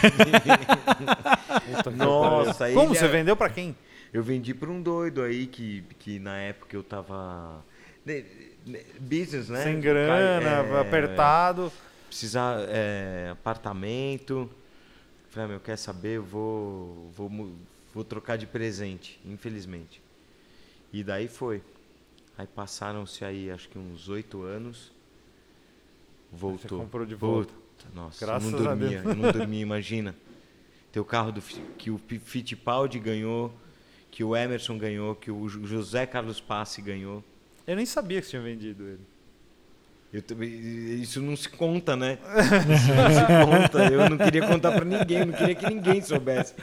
Nossa. Como você é- vendeu pra quem? Eu vendi para um doido aí que, que na época eu tava. né, né, Business, né? Sem grana, É, apertado. Precisar é, apartamento. Falei, ah, meu, quer saber? Eu vou, vou, vou trocar de presente, infelizmente. E daí foi. Aí passaram-se aí acho que uns oito anos. Voltou. comprou de Puta, volta. Nossa, Graças eu não a dormia, eu não dormia, imagina. Teu carro do, que o Fittipaldi ganhou, que o Emerson ganhou, que o José Carlos Passe ganhou. Eu nem sabia que você tinha vendido ele. Eu isso não se conta, né? Isso não se conta. Eu não queria contar pra ninguém, não queria que ninguém soubesse.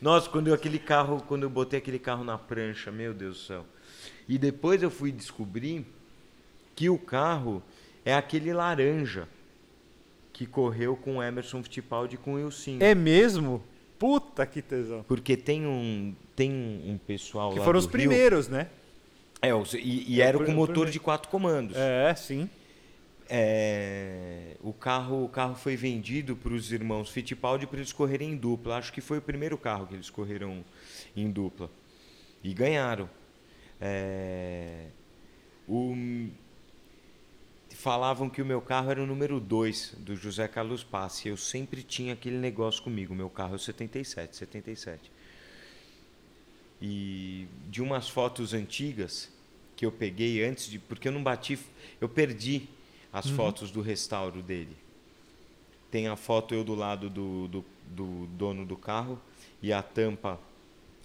Nossa, quando eu, aquele carro, quando eu botei aquele carro na prancha, meu Deus do céu. E depois eu fui descobrir que o carro é aquele laranja que correu com o Emerson Fittipaldi e com o Wilson. É mesmo? Puta que tesão. Porque tem um, tem um pessoal Que lá foram do os Rio- primeiros, né? É, e, e era com motor de quatro comandos. É, sim. É, o carro o carro foi vendido para os irmãos Fittipaldi para eles correrem em dupla. Acho que foi o primeiro carro que eles correram em dupla e ganharam. É, o- falavam que o meu carro era o número 2 do José Carlos Passe. Eu sempre tinha aquele negócio comigo. Meu carro é o 77, 77. E de umas fotos antigas que eu peguei antes de. Porque eu não bati. Eu perdi as fotos do restauro dele. Tem a foto eu do lado do, do, do dono do carro e a tampa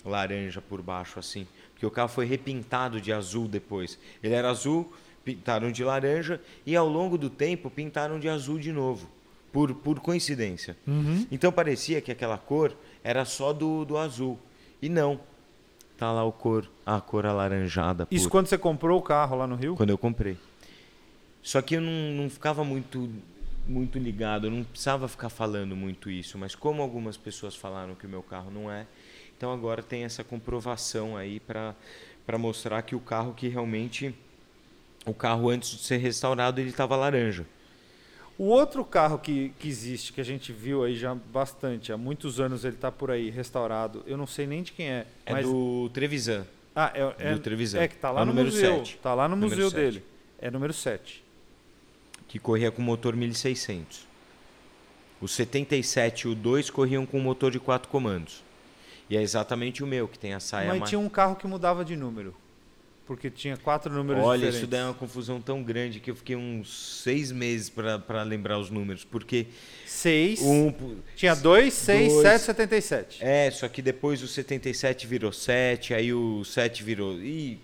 laranja por baixo, assim. Porque o carro foi repintado de azul depois. Ele era azul, pintaram de laranja e ao longo do tempo pintaram de azul de novo. Por, por coincidência. Então parecia que aquela cor era só do, do azul. E não. Tá lá o cor, a cor alaranjada. Isso pura. quando você comprou o carro lá no Rio? Quando eu comprei. Só que eu não, não ficava muito muito ligado, eu não precisava ficar falando muito isso, mas como algumas pessoas falaram que o meu carro não é, então agora tem essa comprovação aí para para mostrar que o carro que realmente o carro antes de ser restaurado ele estava laranja. O outro carro que, que existe, que a gente viu aí já bastante, há muitos anos ele está por aí, restaurado, eu não sei nem de quem é. É mas... do Trevisan. Ah, é, é, do Trevisan. é que tá lá É o no número museu. Tá lá no Número museu dele. É número 7. que corria com motor 1600. O 77 e o 2 corriam com motor de quatro comandos. E é exatamente o meu, que tem a saia Mas ma- tinha um carro que mudava de número. Porque tinha quatro números Olha, diferentes. isso daí é uma confusão tão grande que eu fiquei uns seis meses para lembrar os números. Porque 6. um. Tinha 2, 6, Dois. 7, 77. É, só que depois o 77 virou 7, aí o 7 virou. Ih,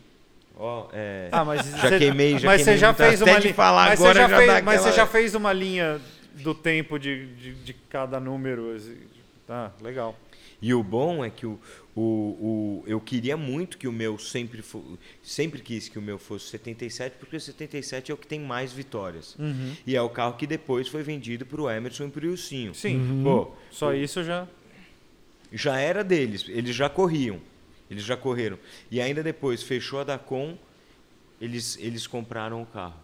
ó, é. Ah, mas Já você- queimei, já mas queimei você já fez uma linha. falar mas agora já, já fez, mas você já fez uma linha do tempo de, de, de cada número. assim. Tá, legal. E o bom é que o, o, o, eu queria muito que o meu sempre fo, sempre quis que o meu fosse 77, porque o 77 é o que tem mais vitórias. E é o carro que depois foi vendido para o Emerson e para o Ilcinho. Sim. Pô, Só isso já. já era deles, eles já corriam. Eles já correram. E ainda depois fechou a Dacom, eles, eles compraram o carro.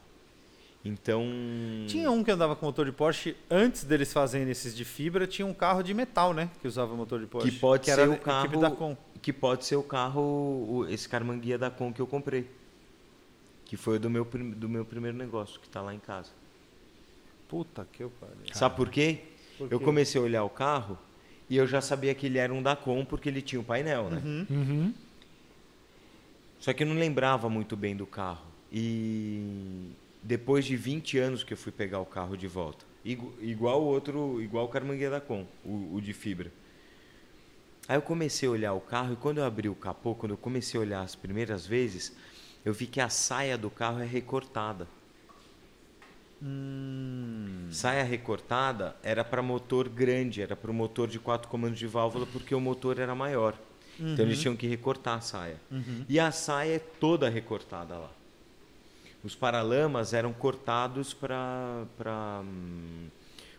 Então. Tinha um que andava com motor de Porsche, antes deles fazerem esses de fibra, tinha um carro de metal, né? Que usava motor de Porsche. que pode era ser o da carro da Com. que pode ser o carro esse Carmanguia da Com que eu comprei que foi o do meu do meu primeiro negócio que está lá em casa Puta que eu pariu. sabe por quê? Por eu comecei a olhar o carro e eu já sabia que ele era um Dacom porque ele tinha um painel né Uhum. só que eu não lembrava muito bem do carro e depois de 20 anos que eu fui pegar o carro de volta igu- igual o outro igual o Carmanguia da Com o, o de fibra Aí eu comecei a olhar o carro e quando eu abri o capô, quando eu comecei a olhar as primeiras vezes, eu vi que a saia do carro é recortada. Hum. Saia recortada era para motor grande, era para o motor de quatro comandos de válvula porque o motor era maior. Então eles tinham que recortar a saia. E a saia é toda recortada lá. Os paralamas eram cortados para para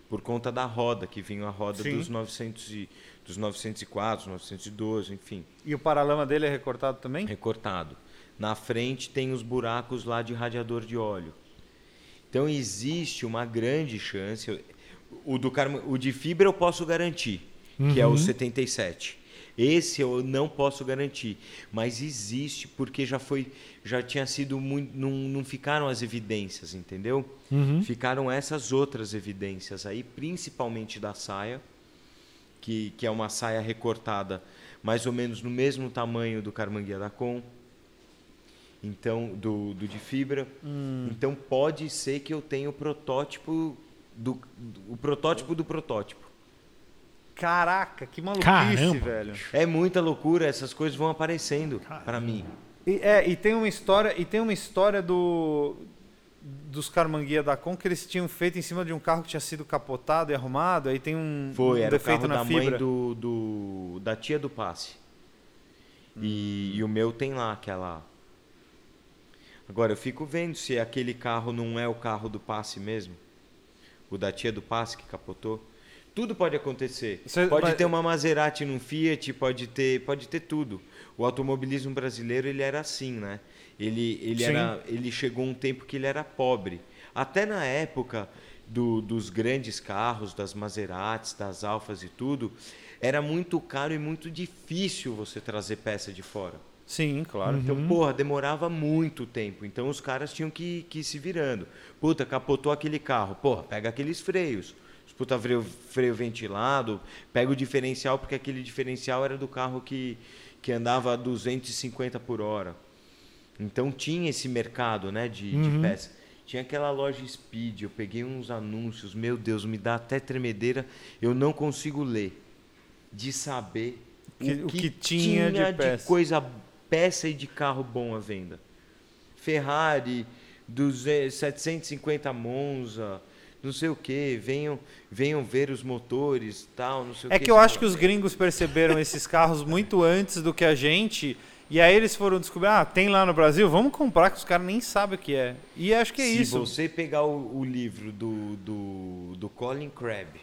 por conta da roda que vinha a roda Sim. dos 900 e, dos 904, 912, enfim, E o paralama dele é recortado também? recortado. Na frente tem os buracos lá de radiador de óleo. Então existe uma grande chance. O, do Carmo- o de fibra eu posso garantir, que é o 77. Esse eu não posso garantir, mas existe porque já foi, já tinha sido muito, não, não ficaram as evidências, entendeu? Ficaram essas outras evidências aí, principalmente da saia, que, que é uma saia recortada mais ou menos no mesmo tamanho do Carmanguia da Com, então do, do de fibra. Então pode ser que eu tenha o protótipo do, do- o protótipo do protótipo. Caraca, que maluquice, Caramba. velho. É muita loucura, essas coisas vão aparecendo para mim. E, é, e tem uma história, e tem uma história do dos Carmanguia da Com que eles tinham feito em cima de um carro que tinha sido capotado e arrumado, aí tem um, Foi, um era o defeito carro na da fibra. mãe do, do da tia do passe. E, e o meu tem lá aquela. Agora eu fico vendo se aquele carro não é o carro do passe mesmo. O da tia do passe que capotou. Tudo pode acontecer. Você- pode ter uma Maserati num Fiat, pode ter, pode ter tudo. O automobilismo brasileiro ele era assim, né? Ele, ele, Sim. era, ele chegou um tempo que ele era pobre. Até na época do- dos grandes carros, das Maseratis, das Alfas e tudo, era muito caro e muito difícil você trazer peça de fora. Sim, claro. Então, porra, demorava muito tempo. Então os caras tinham que, que ir se virando. Puta, capotou aquele carro. Porra, pega aqueles freios. Puta, freio, freio ventilado. Pega o diferencial, porque aquele diferencial era do carro que, que andava a 250 por hora. Então tinha esse mercado né, de, de peça. Tinha aquela loja Speed, eu peguei uns anúncios, meu Deus, me dá até tremedeira, eu não consigo ler. De saber Que- o que tinha de peça. coisa, peça e de carro bom à venda. Ferrari, 200, 750 Monza, não sei o que, venham, venham ver os motores, tal, não sei o É quê. que eu acho que os gringos perceberam esses carros muito antes do que a gente E aí eles foram descobrir, ah, tem lá no Brasil, vamos comprar, que os caras nem sabem o que é. E acho que é Se isso. você pegar o, o livro do, do, do Colin Crabb,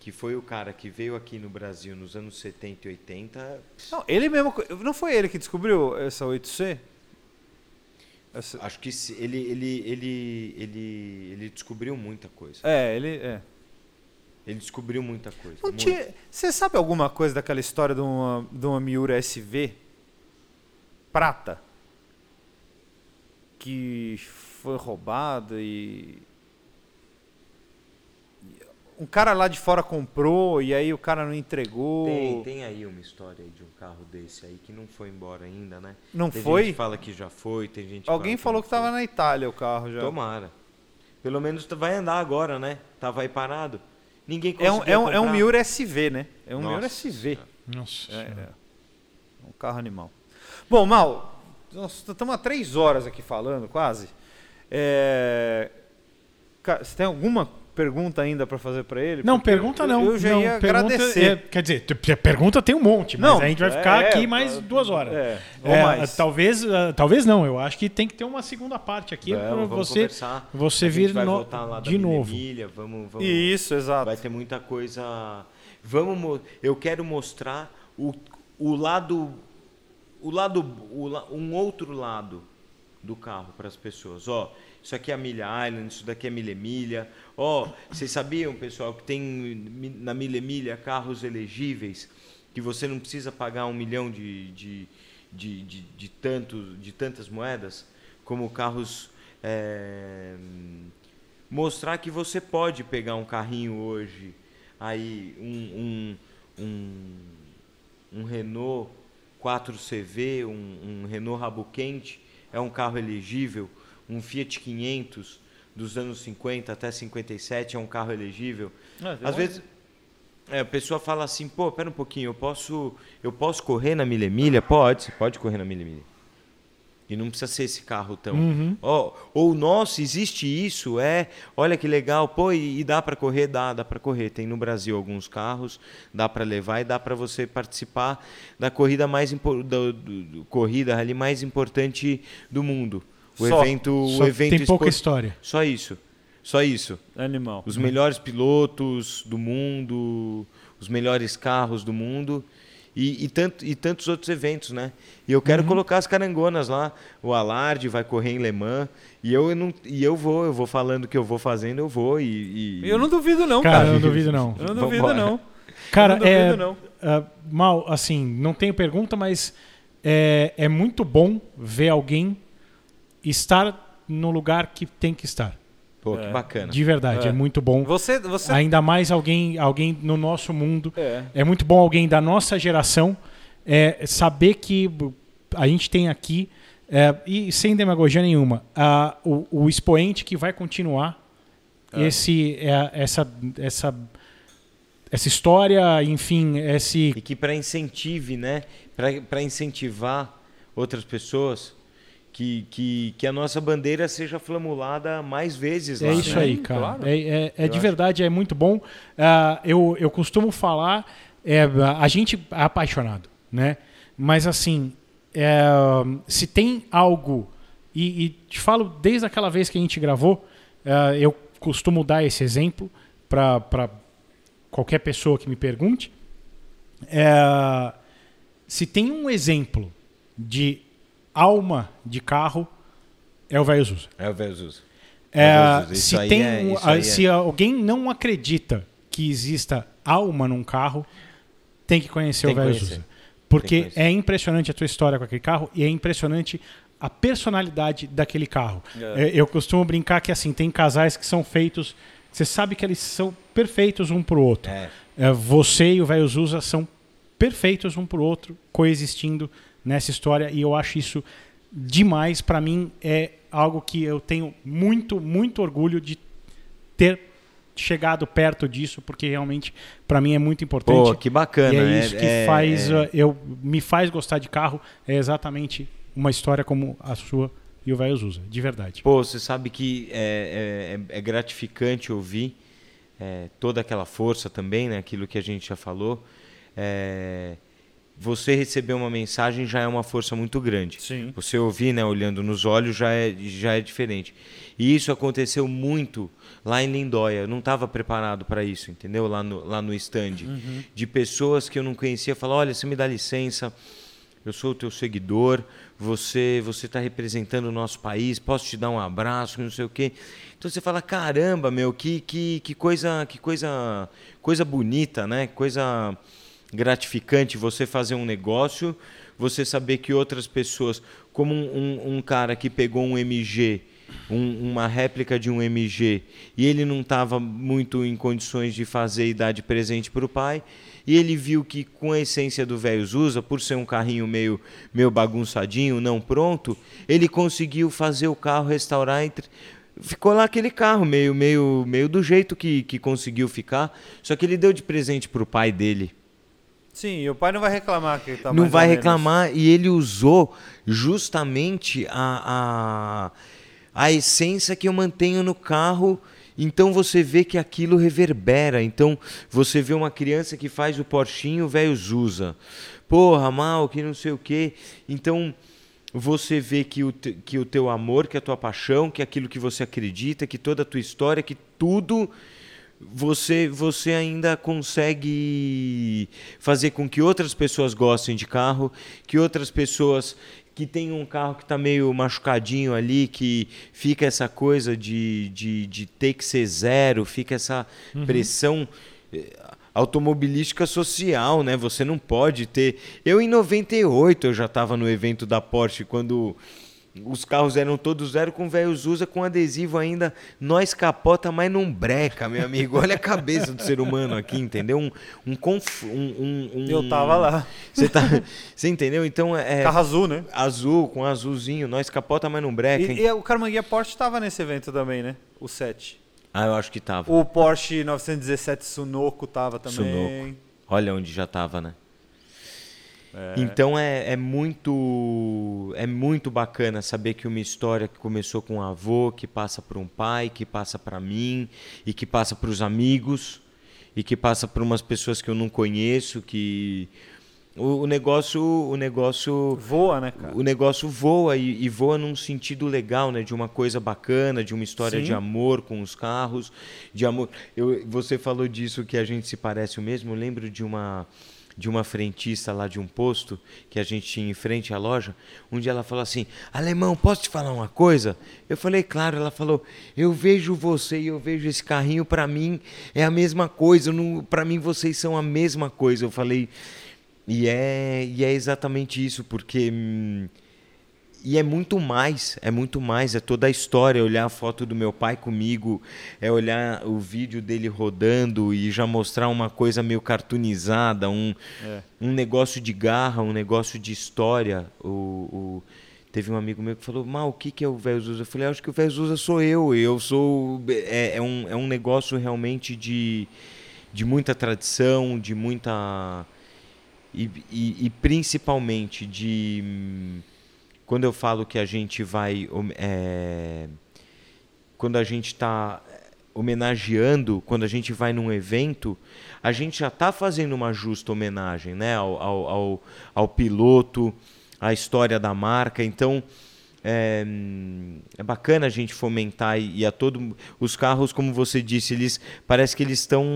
que foi o cara que veio aqui no Brasil nos anos 70 e 80, Não, ele mesmo. Não foi ele que descobriu essa 8C? Essa- acho que ele, ele, ele, ele, ele descobriu muita coisa. É, ele. É. Ele descobriu muita coisa. Você sabe alguma coisa daquela história de uma, de uma Miura SV prata? Que foi roubada e. Um cara lá de fora comprou e aí o cara não entregou. Tem, tem aí uma história aí de um carro desse aí que não foi embora ainda, né? Não tem foi? gente que fala que já foi, tem gente que Alguém fala falou que tava foi. na Itália o carro já. Tomara. Pelo menos vai andar agora, né? Tava aí parado. Ninguém É um, conseguia é, um, é um comprar. Miura SV, né? É um Nossa Miura SV. Nossa. É, Senhora. é. Um carro animal. Bom, Mal, nós estamos há três horas aqui falando, quase. É, Você tem alguma pergunta ainda para fazer para ele? Não, pergunta eu- não. Eu já Não, ia pergunta agradecer. é- quer dizer, pergunta tem um monte, mas Não, a gente vai ficar é, aqui é, mais é, duas horas. É, ou É, mais. Talvez, ah, talvez não. Eu acho que tem que ter uma segunda parte aqui Vamos, para vamos você, conversar. você A gente vir vai no- voltar lá da de novo. Milha, vamos, vamos, Isso, exato. Vai ter muita coisa. Vamos, mo- eu quero mostrar o, o lado, o lado, o um outro lado do carro para as pessoas. Ó, isso aqui é a Milha Island, isso daqui é Milha Milha. Ó, vocês sabiam, pessoal, que tem na Milha Milha carros elegíveis que você não precisa pagar um milhão de, de, de, de, de tanto, de tantas moedas, como carros é, mostrar que você pode pegar um carrinho hoje, aí um, um, um, um Renault 4CV, um, um Renault rabo quente, é um carro elegível, um Fiat 500 dos anos 50 até 57 é um carro elegível. Às vezes é, a pessoa fala assim, pô, pera um pouquinho, eu posso, eu posso correr na milha milha? Pode, você pode correr na milha milha. E não precisa ser esse carro tão. Uhum. Ó, ou, nossa, existe isso, é. Olha que legal, pô, e, e dá para correr? Dá, dá para correr. Tem no Brasil alguns carros, dá para levar e dá para você participar da corrida mais do, do- do- corrida ali mais importante do mundo. O Só. evento, Só o evento tem pouca história. Só isso. Só isso. Animal. Os melhores pilotos do mundo, os melhores carros do mundo e, e, tanto, e tantos outros eventos, né? E eu quero colocar as carangonas lá. O Alarde vai correr em Le Mans e eu não e eu vou, eu vou falando que eu vou fazendo, eu vou e, e- Eu não duvido, não, Cara, cara. eu não duvido não. Eu não duvido, Vambora. não. Cara, eu não duvido, é, não. ah, mal, assim, não tenho pergunta, mas é, é muito bom ver alguém estar no lugar que tem que estar. Pô, que É. bacana. De verdade, É. é, muito bom. Você, você Ainda mais alguém, alguém no nosso mundo. É. É muito bom alguém da nossa geração é, saber que a gente tem aqui, é, e sem demagogia nenhuma, a- o, o expoente que vai continuar esse, é, essa, essa, essa história, enfim, esse. E que para incentive, né? Para incentivar outras pessoas que, que, que a nossa bandeira seja flamulada mais vezes lá. É isso né? aí, cara. claro. É, é- é de acho. verdade, é muito bom. Ah, eu, eu costumo falar, é, a gente é apaixonado, né? Mas assim, é, se tem algo, e, e te falo desde aquela vez que a gente gravou, ah, eu costumo dar esse exemplo para qualquer pessoa que me pergunte. É, se tem um exemplo de alma de carro, é o velho Zusa. É o Versus. É, É, isso se, tem, é- isso aí é. se alguém não acredita que exista alma num carro, tem que conhecer Tem o velho. Zusa. Porque conhecer. é impressionante a tua história com aquele carro e é impressionante a personalidade daquele carro. É. É, Eu costumo brincar que assim, tem casais que são feitos, você sabe que eles são perfeitos um pro outro. É. É, você e o velho Zusa são perfeitos um pro outro, coexistindo nessa história, e eu acho isso demais. Para mim, é algo que eu tenho muito, muito orgulho de ter chegado perto disso, porque realmente, para mim, é muito importante. Pô, que bacana. e é né? isso que É- faz, é- uh, eu me faz gostar de carro, é exatamente uma história como a sua e o velho Zusa, de verdade. Pô, você sabe que é, é- é gratificante ouvir é, toda aquela força também, né? Aquilo que a gente já falou. É, você receber uma mensagem já é uma força muito grande. Sim. Você ouvir, né, olhando nos olhos, já é, já é diferente. E isso aconteceu muito lá em Lindóia. Eu não estava preparado para isso, entendeu? Lá no, lá no stand. De pessoas que eu não conhecia falar: olha, você me dá licença, eu sou o teu seguidor, você você está representando o nosso país, posso te dar um abraço, não sei o quê. Então você fala: caramba, meu, que, que, que coisa que coisa coisa bonita, né? Coisa gratificante você fazer um negócio, você saber que outras pessoas, como um, um, um cara que pegou um MG, um- uma réplica de um MG, e ele não estava muito em condições de fazer e dar de presente para o pai, e ele viu que com a essência do velho Zusa, por ser um carrinho meio, meio bagunçadinho, não pronto, ele conseguiu fazer o carro restaurar entre ficou lá aquele carro meio meio meio do jeito que, que conseguiu ficar só que ele deu de presente pro pai dele Sim, e o pai não vai reclamar que tá não vai reclamar e ele usou justamente a, a, a essência que eu mantenho no carro. Então você vê que aquilo reverbera. Então você vê uma criança que faz o porchinho, o velho usa. Porra, mal, que não sei o quê. Então você vê que o, te- que o teu amor, que a tua paixão, que aquilo que você acredita, que toda a tua história, que tudo você você ainda consegue fazer com que outras pessoas gostem de carro, que outras pessoas que tenham um carro que está meio machucadinho ali, que fica essa coisa de, de, de ter que ser zero, fica essa pressão eh, automobilística social, né? Você não pode ter. Eu em 98 eu já estava no evento da Porsche quando os carros eram todos zero com velhos usa com adesivo ainda. Nós capota, mas não breca, meu amigo. Olha a cabeça do ser humano aqui, entendeu? Um um, conf... um, um, um- Eu tava lá. Você tá, você entendeu? Então é Carro azul, né? azul com azulzinho. Nós capota, mas não breca. E, e o Carmanguia Porsche tava nesse evento também, né? O 7. Ah, eu acho que tava. O Porsche 917 Sunoco tava também. Sunoco. Olha onde já tava, né? É. Então é, é muito é muito bacana saber que uma história que começou com um avô, que passa para um pai, que passa para mim e que passa para os amigos e que passa para umas pessoas que eu não conheço, que o, o negócio o negócio Voa, né, cara? o negócio voa e, e voa num sentido legal, né? De uma coisa bacana, de uma história Sim. de amor com os carros, de amor. Eu, você falou disso que a gente se parece o mesmo. Eu lembro de uma de uma frentista lá de um posto que a gente tinha em frente à loja. Dia ela falou assim: "Alemão, posso te falar uma coisa?" Eu falei: "Claro". Ela falou: "Eu vejo você e eu vejo esse carrinho para mim é a mesma coisa. Para mim vocês são a mesma coisa". Eu falei: e é, e é exatamente isso, porque. hum, e é muito mais, é muito mais, é toda a história, é olhar a foto do meu pai comigo, é olhar o vídeo dele rodando e já mostrar uma coisa meio cartoonizada, um, É. um negócio de garra, um negócio de história. O, o- teve um amigo meu que falou, Mal, o que, que é o Velho Zusa? Eu falei, acho que o Velho Zusa sou eu, eu sou... É, é, um, é um negócio realmente de, de muita tradição, de muita... E, e, e principalmente de... Quando eu falo que a gente vai... é, quando a gente está homenageando, quando a gente vai num evento, a gente já está fazendo uma justa homenagem né, ao, ao, ao, ao piloto, à história da marca. Então, é, é bacana a gente fomentar e, e a todo os carros, como você disse, eles parece que eles estão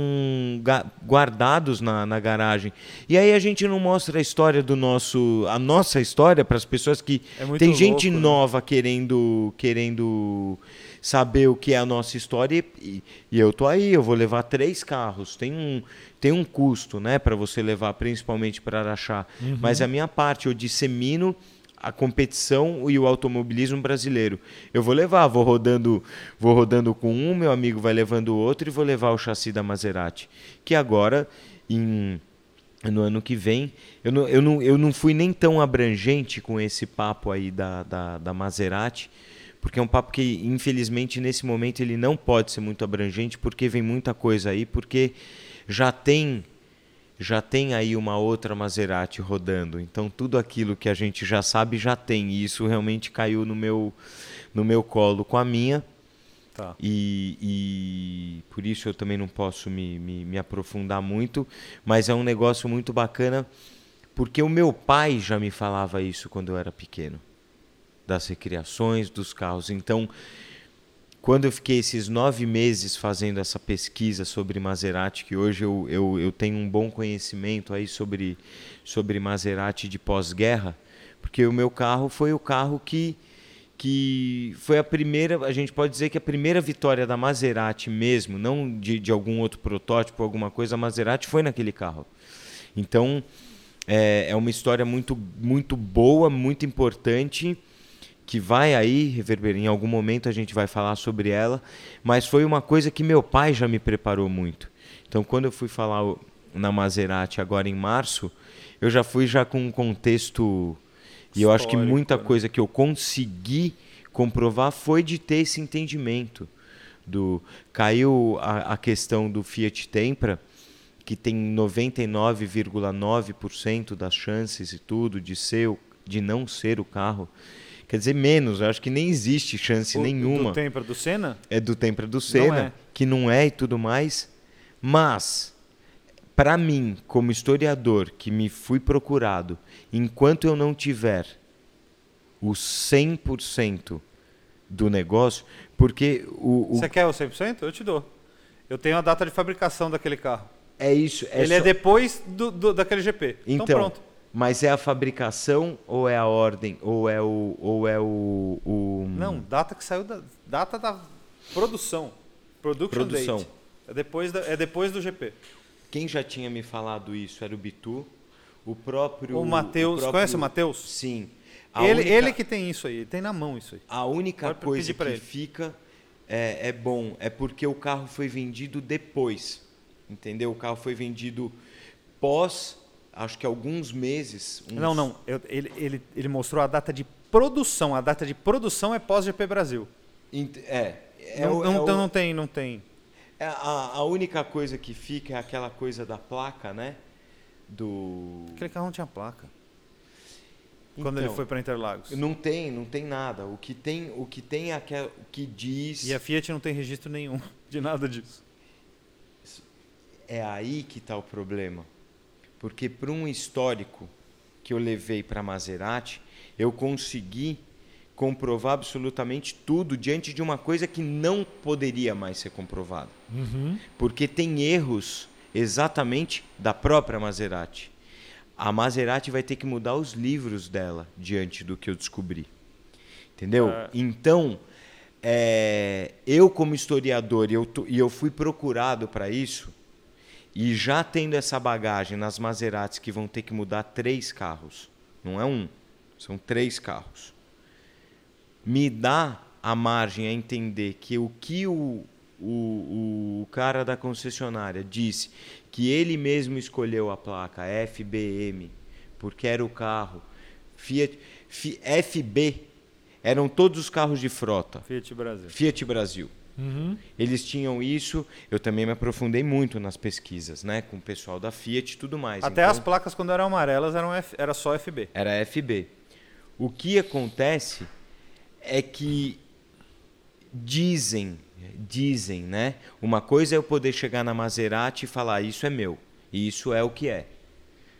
guardados na, na garagem. E aí a gente não mostra a história do nosso, a nossa história para as pessoas que É tem gente louco, né? nova querendo querendo saber o que é a nossa história e, e eu tô aí, eu vou levar três carros. Tem um tem um custo, né, para você levar principalmente para Araxá. Uhum. Mas a minha parte eu dissemino a competição e o automobilismo brasileiro. Eu vou levar, vou rodando, vou rodando com um, meu amigo vai levando o outro e vou levar o chassi da Maserati, que agora em no ano que vem, eu não, eu não, eu não fui nem tão abrangente com esse papo aí da, da, da Maserati, porque é um papo que, infelizmente, nesse momento ele não pode ser muito abrangente, porque vem muita coisa aí, porque já tem já tem aí uma outra Maserati rodando. Então tudo aquilo que a gente já sabe já tem. E isso realmente caiu no meu no meu colo com a minha. Tá. E, e por isso eu também não posso me, me, me aprofundar muito, mas é um negócio muito bacana Porque o meu pai já me falava isso quando eu era pequeno, das recriações, dos carros. Então, quando eu fiquei esses nove meses fazendo essa pesquisa sobre Maserati, que hoje eu, eu, eu tenho um bom conhecimento aí sobre, sobre Maserati de pós-guerra, porque o meu carro foi o carro que, que foi a primeira, a gente pode dizer que a primeira vitória da Maserati mesmo, não de, de algum outro protótipo, alguma coisa, a Maserati foi naquele carro. Então, é, é uma história muito, muito boa, muito importante que vai aí reverberar. Em algum momento a gente vai falar sobre ela, mas foi uma coisa que meu pai já me preparou muito. Então, quando eu fui falar na Maserati agora em março, eu já fui já com um contexto e eu acho que muita né? coisa que eu consegui comprovar foi de ter esse entendimento do caiu a, a questão do Fiat Tempra que tem 99,9% das chances e tudo de ser de não ser o carro Quer dizer, menos. Eu acho que nem existe chance o, nenhuma. Do Tempra do Senna? É do Tempra do Senna, é. que não é e tudo mais. Mas, para mim, como historiador que me fui procurado, enquanto eu não tiver o 100% do negócio, porque o, o... Você quer o 100%? Eu te dou. Eu tenho a data de fabricação daquele carro. É isso. É Ele é só... é depois do, do, daquele GP. Então, então pronto. Mas é a fabricação ou é a ordem ou é o ou é o, o... Não, data que saiu da data da produção, production produção. date. É depois da, é depois do GP. Quem já tinha me falado isso era o Bitu, o próprio o Matheus, próprio... conhece o Matheus? Sim. ele, única... ele que tem isso aí, ele tem na mão isso aí. A única Pode coisa que ele. fica é, é bom é porque o carro foi vendido depois, entendeu? O carro foi vendido pós acho que alguns meses. Uns... Não, não. Eu, ele, ele, ele mostrou a data de produção. A data de produção é pós-GP Brasil. É. é não, o, não, é então o... não tem, não tem. É a, a única coisa que fica é aquela coisa da placa, né? Do. Aquele carro não tinha placa. Quando ele então, foi para Interlagos. Não tem, não tem nada. O que tem, o que tem é aquela, o que diz. E a Fiat não tem registro nenhum de nada disso. É aí que está o problema porque para um histórico que eu levei para Maserati, eu consegui comprovar absolutamente tudo diante de uma coisa que não poderia mais ser comprovada. Uhum. Porque tem erros exatamente da própria Maserati. A Maserati vai ter que mudar os livros dela diante do que eu descobri. Entendeu? É. Então, é, eu como historiador, e eu, e eu fui procurado para isso, e já tendo essa bagagem nas Maseratis que vão ter que mudar três carros, não é um, são três carros, me dá a margem a entender que o que o, o, o cara da concessionária disse que ele mesmo escolheu a placa FBM porque era o carro Fiat FB eram todos os carros de frota. Fiat Brasil. Fiat Brasil Uhum. Eles tinham isso. Eu também me aprofundei muito nas pesquisas, né? Com o pessoal da Fiat e tudo mais. Até então, as placas, quando eram amarelas, eram F, era só FB. Era FB. O que acontece é que dizem, dizem, né? Uma coisa é eu poder chegar na Maserati e falar isso é meu. E isso é o que é.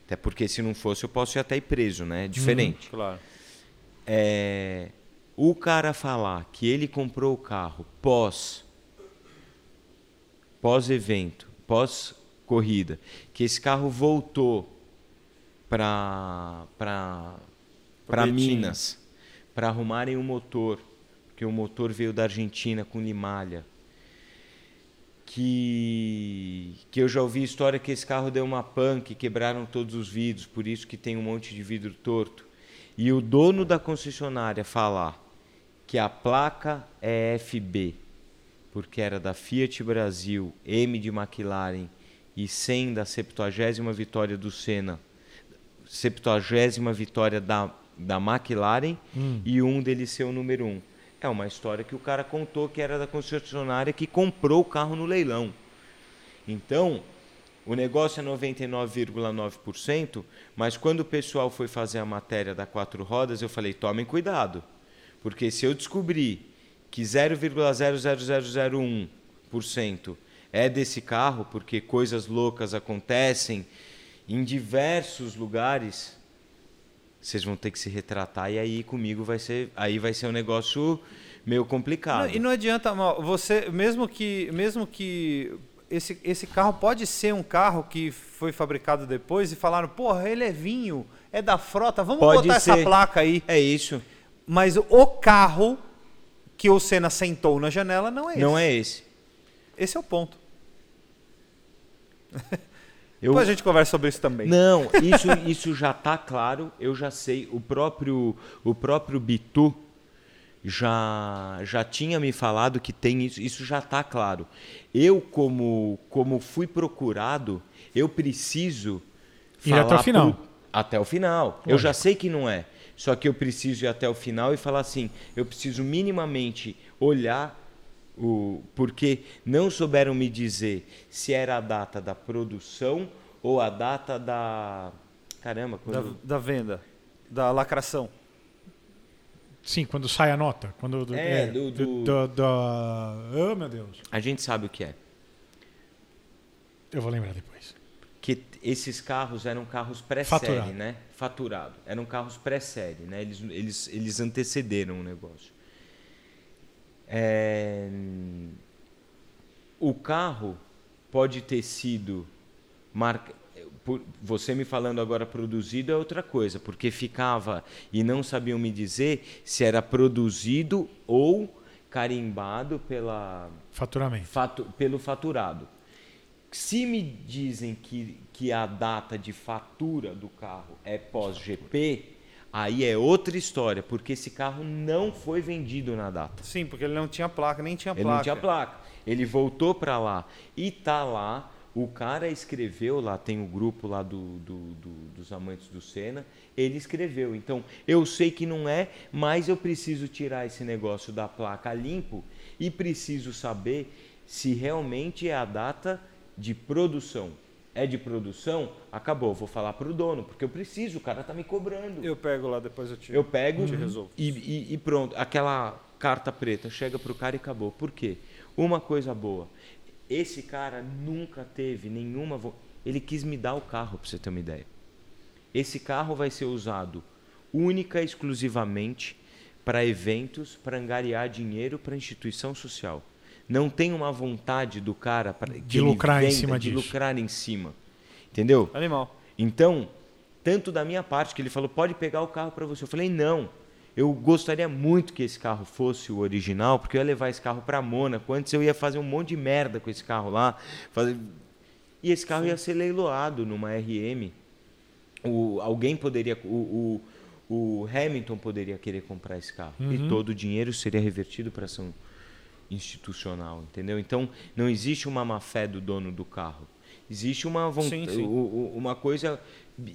Até porque se não fosse eu posso ir até ir preso, né? É diferente. Uhum, claro. É, o cara falar que ele comprou o carro pós pós evento, pós corrida, que esse carro voltou para para para Minas para arrumarem o motor, porque o motor veio da Argentina com limalha. Que que eu já ouvi história que esse carro deu uma pan, que quebraram todos os vidros, por isso que tem um monte de vidro torto. E o dono da concessionária falar que a placa é FB, porque era da Fiat Brasil, M de McLaren e 100 da 70 vitória do Senna, 70 vitória da, da McLaren hum. e um deles ser o número um. É uma história que o cara contou que era da concessionária que comprou o carro no leilão. Então, o negócio é 99,9%, mas quando o pessoal foi fazer a matéria da quatro rodas, eu falei: tomem cuidado porque se eu descobrir que 0,00001% é desse carro, porque coisas loucas acontecem em diversos lugares, vocês vão ter que se retratar e aí comigo vai ser, aí vai ser um negócio meio complicado. Não, e não adianta, mal, você mesmo que mesmo que esse, esse carro pode ser um carro que foi fabricado depois e falaram, porra, ele é vinho, é da frota, vamos Pode botar essa ser. placa aí. É isso. Mas o carro que o Senna sentou na janela não é esse. Não é esse. Esse é o ponto. Eu, Depois a gente conversa sobre isso também. Não, isso, isso já está claro, eu já sei. O próprio, o próprio Bitu já, já tinha me falado que tem isso, isso já está claro. Eu, como, como fui procurado, eu preciso Ir até o falar final. pro- até o final. Eu já sei que não é. Só que eu preciso ir até o final e falar assim, eu preciso minimamente olhar o porque não souberam me dizer se era a data da produção ou a data da caramba, Da, quando... da venda, da lacração. Sim, quando sai a nota. Quando, É, do- do- do- da- Oh, meu Deus. a gente sabe o que é. Eu vou lembrar depois. Que esses carros eram carros pré-série, né? Faturado. Eram carros pré-série, né? Eles, eles, eles antecederam o negócio. É, O carro pode ter sido marca... Você me falando agora produzido é outra coisa, porque ficava e não sabiam me dizer se era produzido ou carimbado pela Faturamento. fatu- pelo faturado. Se me dizem que, que a data de fatura do carro é pós-GP, aí é outra história, porque esse carro não foi vendido na data. Sim, porque ele não tinha placa, nem tinha Ele placa. não tinha placa. Ele voltou para lá e tá lá. O cara escreveu lá, tem o grupo lá do, do- do- dos amantes do Senna. Ele escreveu. Então, eu sei que não é, mas eu preciso tirar esse negócio da placa limpo e preciso saber se realmente é a data de produção. É de produção? Acabou, vou falar pro dono, porque eu preciso, o cara tá me cobrando. Eu pego lá, depois eu te Eu pego te resolvo. e, e- e pronto. Aquela carta preta chega pro cara e acabou. Por quê? Uma coisa boa. Esse cara nunca teve nenhuma. vo- Ele quis me dar o carro, pra você ter uma ideia. Esse carro vai ser usado única e exclusivamente para eventos, para angariar dinheiro para instituição social. Não tem uma vontade do cara pra, que ele lucrar em venda, cima de disso. lucrar em cima. Entendeu? Animal. Então, tanto da minha parte, que ele falou, pode pegar o carro para você. Eu falei, não. Eu gostaria muito que esse carro fosse o original, porque eu ia levar esse carro para Mônaco. Antes eu ia fazer um monte de merda com esse carro lá. fazer- E esse carro ia ser leiloado numa RM. O, alguém poderia. O, o, o Hamilton poderia querer comprar esse carro. E todo o dinheiro seria revertido para ação institucional, entendeu? Então, não existe uma má fé do dono do carro. Existe uma Sim, vontade, sim. uma coisa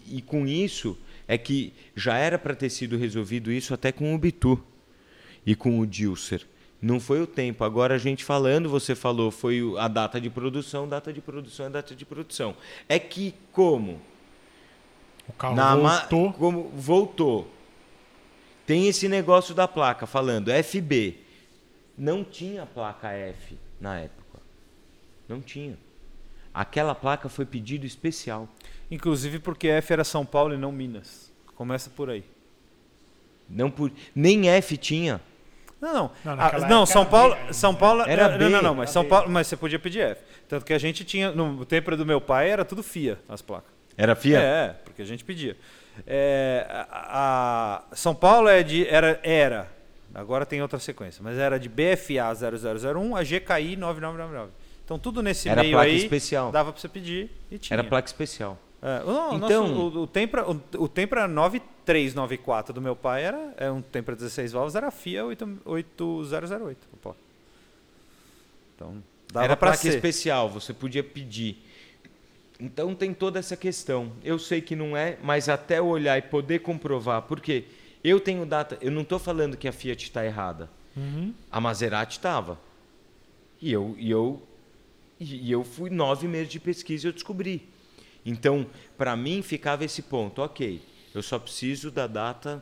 e com isso é que já era para ter sido resolvido isso até com o Bitu e com o Dilser. Não foi o tempo. Agora a gente falando, você falou, foi a data de produção, data de produção data de produção. É que como O carro na voltou. como voltou. Tem esse negócio da placa falando FB. Não tinha placa F na época. Não tinha. Aquela placa foi pedido especial. Inclusive porque F era São Paulo e não Minas. Começa por aí. Não por nem F tinha. Não, não. Não, Ah, não, época São Paulo, B, São Paulo Era era não, B. não, não, mas São B. Paulo, mas você podia pedir F. Tanto que a gente tinha no tempo do meu pai era tudo FIA as placas. Era FIA? É, porque a gente pedia. É, a, a- São Paulo é de era era. Agora tem outra sequência, mas era de BFA 0001 a GKI 9999. Então tudo nesse Era meio placa aí especial. dava para você pedir e tinha. Era placa especial. É, o Então- nosso- o, o Tempra, o, o Tempra 9394 do meu pai era, é um Tempra 16 válvulas, era FIA 8, 8008. a placa. Então, dava Era placa ser. especial, você podia pedir. Então tem toda essa questão. Eu sei que não é, mas até olhar e poder comprovar, porque eu tenho data, eu não estou falando que a Fiat está errada. Uhum. A Maserati estava. E eu, e eu e eu fui nove meses de pesquisa e eu descobri. Então, para mim ficava esse ponto, ok. Eu só preciso da data.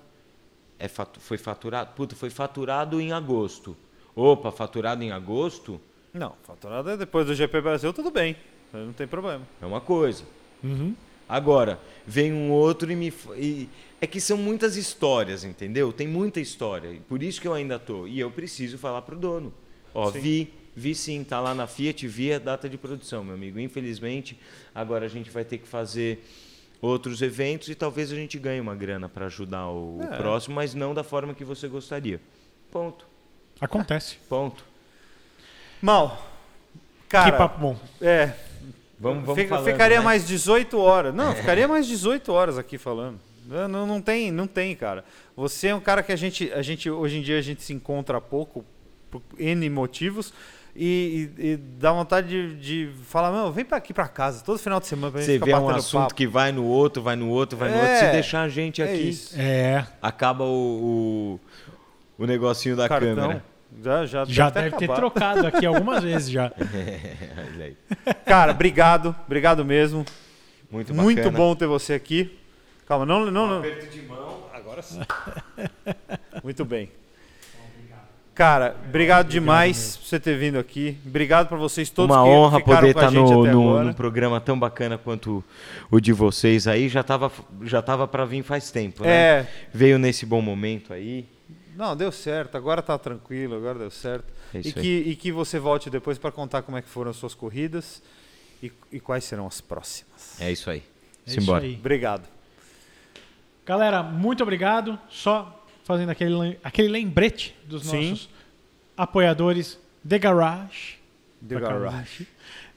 É fatu- foi faturado. Puta, foi faturado em agosto. Opa, faturado em agosto Não, faturado é depois do GP Brasil, tudo bem. Não tem problema. é uma coisa. Uhum. Agora, vem um outro e me. E, é que são muitas histórias, entendeu? Tem muita história. e Por isso que eu ainda tô. E eu preciso falar pro dono. Ó, Sim. vi, vi sim, tá lá na Fiat, vi a data de produção, meu amigo. Infelizmente, agora a gente vai ter que fazer outros eventos e talvez a gente ganhe uma grana para ajudar o, o É. próximo, mas não da forma que você gostaria. Ponto. Acontece. Ponto. Mal. Cara, que papo bom. é. Vamos, vamos falando, ficaria né? mais 18 horas. Não, ficaria mais 18 horas aqui falando. Não, não, tem, não tem, cara. Você é um cara que a gente, a gente hoje em dia a gente se encontra pouco por N motivos e, e- e dá vontade de, de falar, não, vem pra aqui pra casa todo final de semana pra gente Você ficar vê um assunto papo. que vai no outro, vai no outro, vai no É, outro. Se deixar a gente é aqui, isso. É. acaba o, o, o negocinho da Cartão. câmera. Já, já, Já ter deve ter trocado aqui algumas vezes já. Cara, obrigado, obrigado mesmo. Muito Muito bacana. bom ter você aqui. Calma, não, não, não. Aperto de mão. Agora sim. Muito bem. Cara, obrigado demais por você ter vindo aqui. Obrigado para vocês todos Uma que honra ficaram poder com a estar gente no, até no, num programa tão bacana quanto o de vocês aí. Já tava, já tava para vir faz tempo, né? É, Veio nesse bom momento aí. Não, deu certo. Agora tá tranquilo, agora deu certo. É E isso que, e que você volte depois para contar como é que foram as suas corridas e, e quais serão as próximas. aí. É isso aí. É isso Simbora. aí. Obrigado. Galera, muito obrigado. Só fazendo aquele, aquele lembrete dos Sim. nossos apoiadores The Garage. The Garage.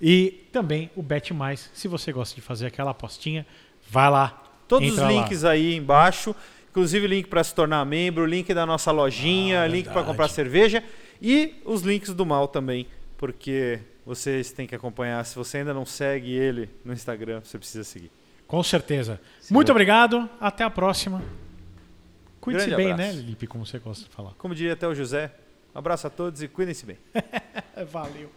E também o Bet Mais. Se você gosta de fazer aquela apostinha, vai lá. Todos os entra lá. links aí embaixo, inclusive link para se tornar membro, link da nossa lojinha, Ah, link para comprar cerveja e os links do mal também, porque vocês têm que acompanhar. Se você ainda não segue ele no Instagram, você precisa seguir. Com certeza. Muito obrigado. Até a próxima. Cuide-se Grande bem, abraço. né, Lipe? Como você gosta de falar. Como diria até o José, um abraço a todos e cuidem-se bem. Valeu.